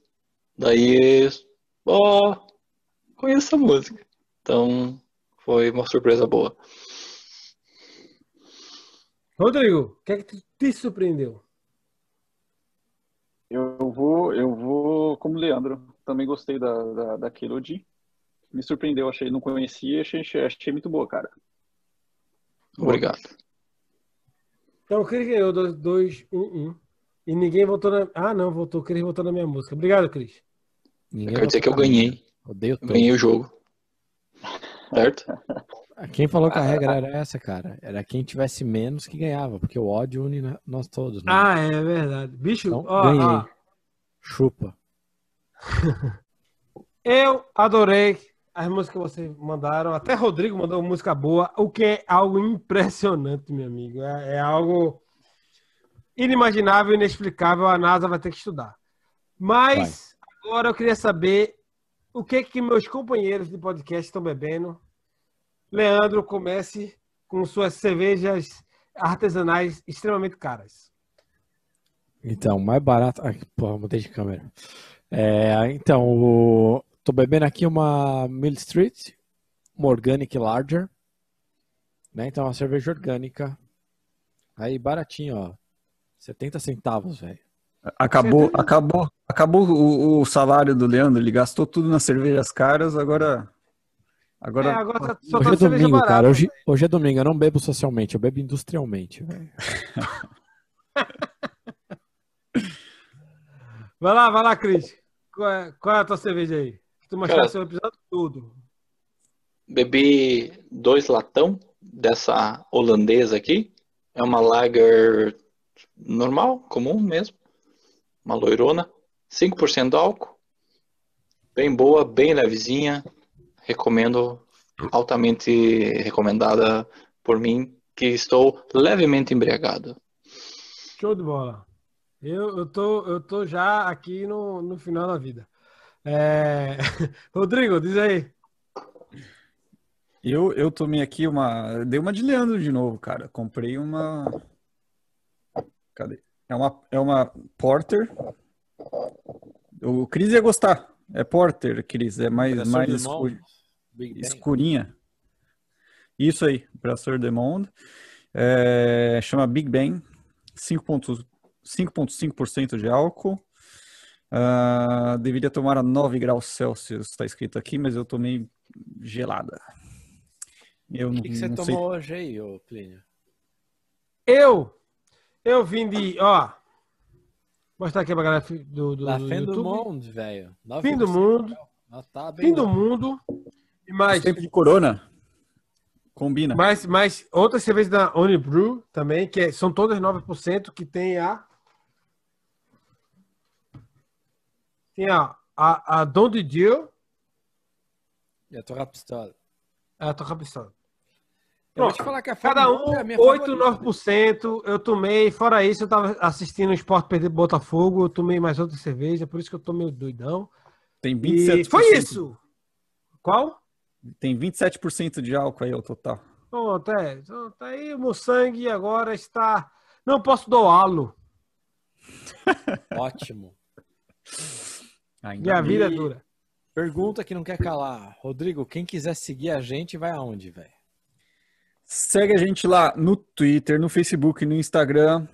Daí, ó, oh, conheço essa música. Então, foi uma surpresa boa. Rodrigo, o que é que te surpreendeu? Eu vou, eu vou como Leandro. Também gostei da, da, da Kelody. Me surpreendeu, achei, não conhecia, achei, achei muito boa, cara. Obrigado. Então o Cris ganhou 2, 1, 1. E ninguém votou na. Ah, não, votou. O Cris votou na minha música. Obrigado, Cris. Quer dizer que eu ganhei. Odeio eu ganhei o jogo. Certo? Quem falou que a regra era essa, cara? Era quem tivesse menos que ganhava, porque o ódio une nós todos. Né? Ah, é verdade. Bicho, então, ó, ganhei. Ó. Chupa. Eu adorei as músicas que vocês mandaram. Até Rodrigo mandou uma música boa, o que é algo impressionante, meu amigo. É, é algo inimaginável, inexplicável. A NASA vai ter que estudar. Mas vai. agora eu queria saber o que que meus companheiros de podcast estão bebendo. Leandro, comece com suas cervejas artesanais extremamente caras. Então, mais barato. Ai, porra, mudei de câmera. É, então, o... tô bebendo aqui uma Mill Street, uma Organic Larger. Né? Então, uma cerveja orgânica. Aí, baratinho, ó. 70 centavos, velho. Acabou, acabou, acabou o, o, salário do Leandro, ele gastou tudo nas cervejas caras, agora. Agora, é, agora tá, hoje tá é domingo, barata, cara. Hoje, hoje, é domingo, eu não bebo socialmente, eu bebo industrialmente, velho. vai lá, vai lá, Cris. Qual é, qual é a tua cerveja aí? Tu mostrasse o episódio tudo. Bebi dois latão dessa holandesa aqui. É uma lager normal, comum mesmo uma loirona, 5% de álcool, bem boa, bem levezinha, recomendo, altamente recomendada por mim, que estou levemente embriagado. Show de bola. Eu, eu, tô, eu tô já aqui no, no final da vida. É... Rodrigo, diz aí. Eu, eu tomei aqui uma. Dei uma de Leandro de novo, cara. Comprei uma. Cadê? É uma, é uma Porter. O Cris ia gostar. É Porter, Cris. É mais, mais escur... escurinha. Isso aí, Brasseur de Monde. É, chama Big Bang. 5,5% de álcool. Uh, deveria tomar a 9 graus Celsius, está escrito aqui, mas eu tomei gelada. Eu o que, que você tomou sei... hoje aí, ô Plínio? Eu eu vim de. Ó. Mostrar aqui pra galera do, do, La do fim do mundo, velho. Fim do mundo. Tá fim do mundo. E mais. Tempo de corona. Combina. Mais, mais outras cervejas da Onibrew também, que é, são todas 9%, que tem a. Tem a, a, a Don Dieu. E a Torra Pistola. A Torra Pistola. Eu vou te falar que a Cada um, é 8, 9%. Eu tomei, fora isso, eu tava assistindo o Esporte Perder Botafogo, eu tomei mais outra cerveja, por isso que eu tô meio doidão. Tem 27%. E foi isso! Qual? Tem 27% de álcool aí ao total. Pronto, é. Tá aí, o meu sangue agora está. Não posso doá-lo. Ótimo. Ainda Minha vida é dura. Pergunta que não quer calar. Rodrigo, quem quiser seguir a gente, vai aonde, velho? Segue a gente lá no Twitter, no Facebook, no Instagram.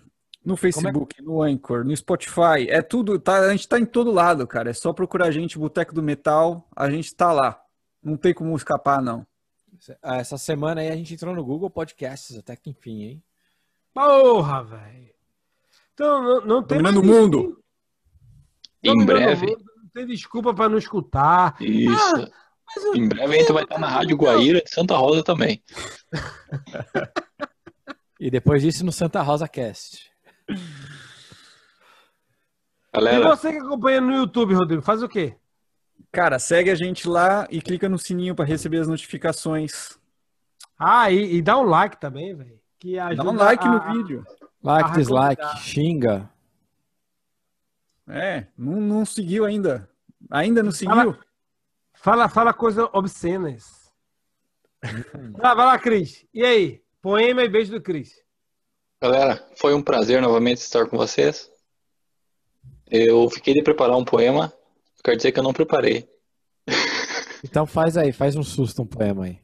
No Facebook, é? no Anchor, no Spotify, é tudo, tá, a gente tá em todo lado, cara. É só procurar a gente, Boteco do Metal, a gente tá lá. Não tem como escapar, não. Ah, essa semana aí a gente entrou no Google Podcasts, até que enfim, hein? Porra, velho. Então, não, não tem Dominando o mundo. Em breve. Mundo, não tem desculpa para não escutar. Isso. Ah, em breve a gente vai estar na Rádio Guaíra de Santa Rosa também. e depois disso no Santa Rosa Cast. Galera... E você que acompanha no YouTube, Rodrigo, faz o quê? Cara, segue a gente lá e clica no sininho para receber as notificações. Ah, e, e dá um like também, velho. Dá um like a, no vídeo. Like, dislike, xinga. É, não, não seguiu ainda. Ainda não seguiu? Fala, fala, coisas obscenas. ah, vai lá, Cris. E aí? Poema e beijo do Cris. Galera, foi um prazer novamente estar com vocês. Eu fiquei de preparar um poema. Quer dizer que eu não preparei. Então faz aí, faz um susto um poema aí.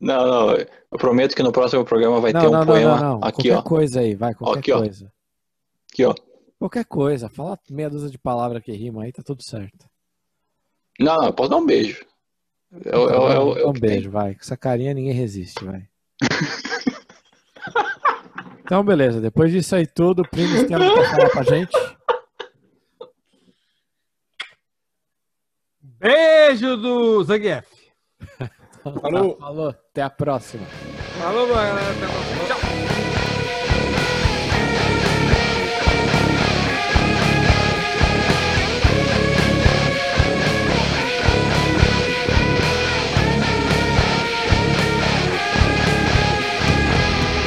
Não, não, eu prometo que no próximo programa vai não, ter um não, poema não, aqui, qualquer ó. coisa aí, vai, qualquer aqui, coisa. Ó. Aqui, ó. Qualquer coisa, fala meia dúzia de palavras que rima aí, tá tudo certo. Não, não, eu posso dar um beijo. Eu, eu, eu, eu um beijo, tem. vai. Com essa carinha ninguém resiste, vai. então, beleza. Depois disso aí tudo, o Primes tem algo pra falar pra gente? Beijo do Zangief. Falou. Falou. Até a próxima. Falou, galera. Até a próxima.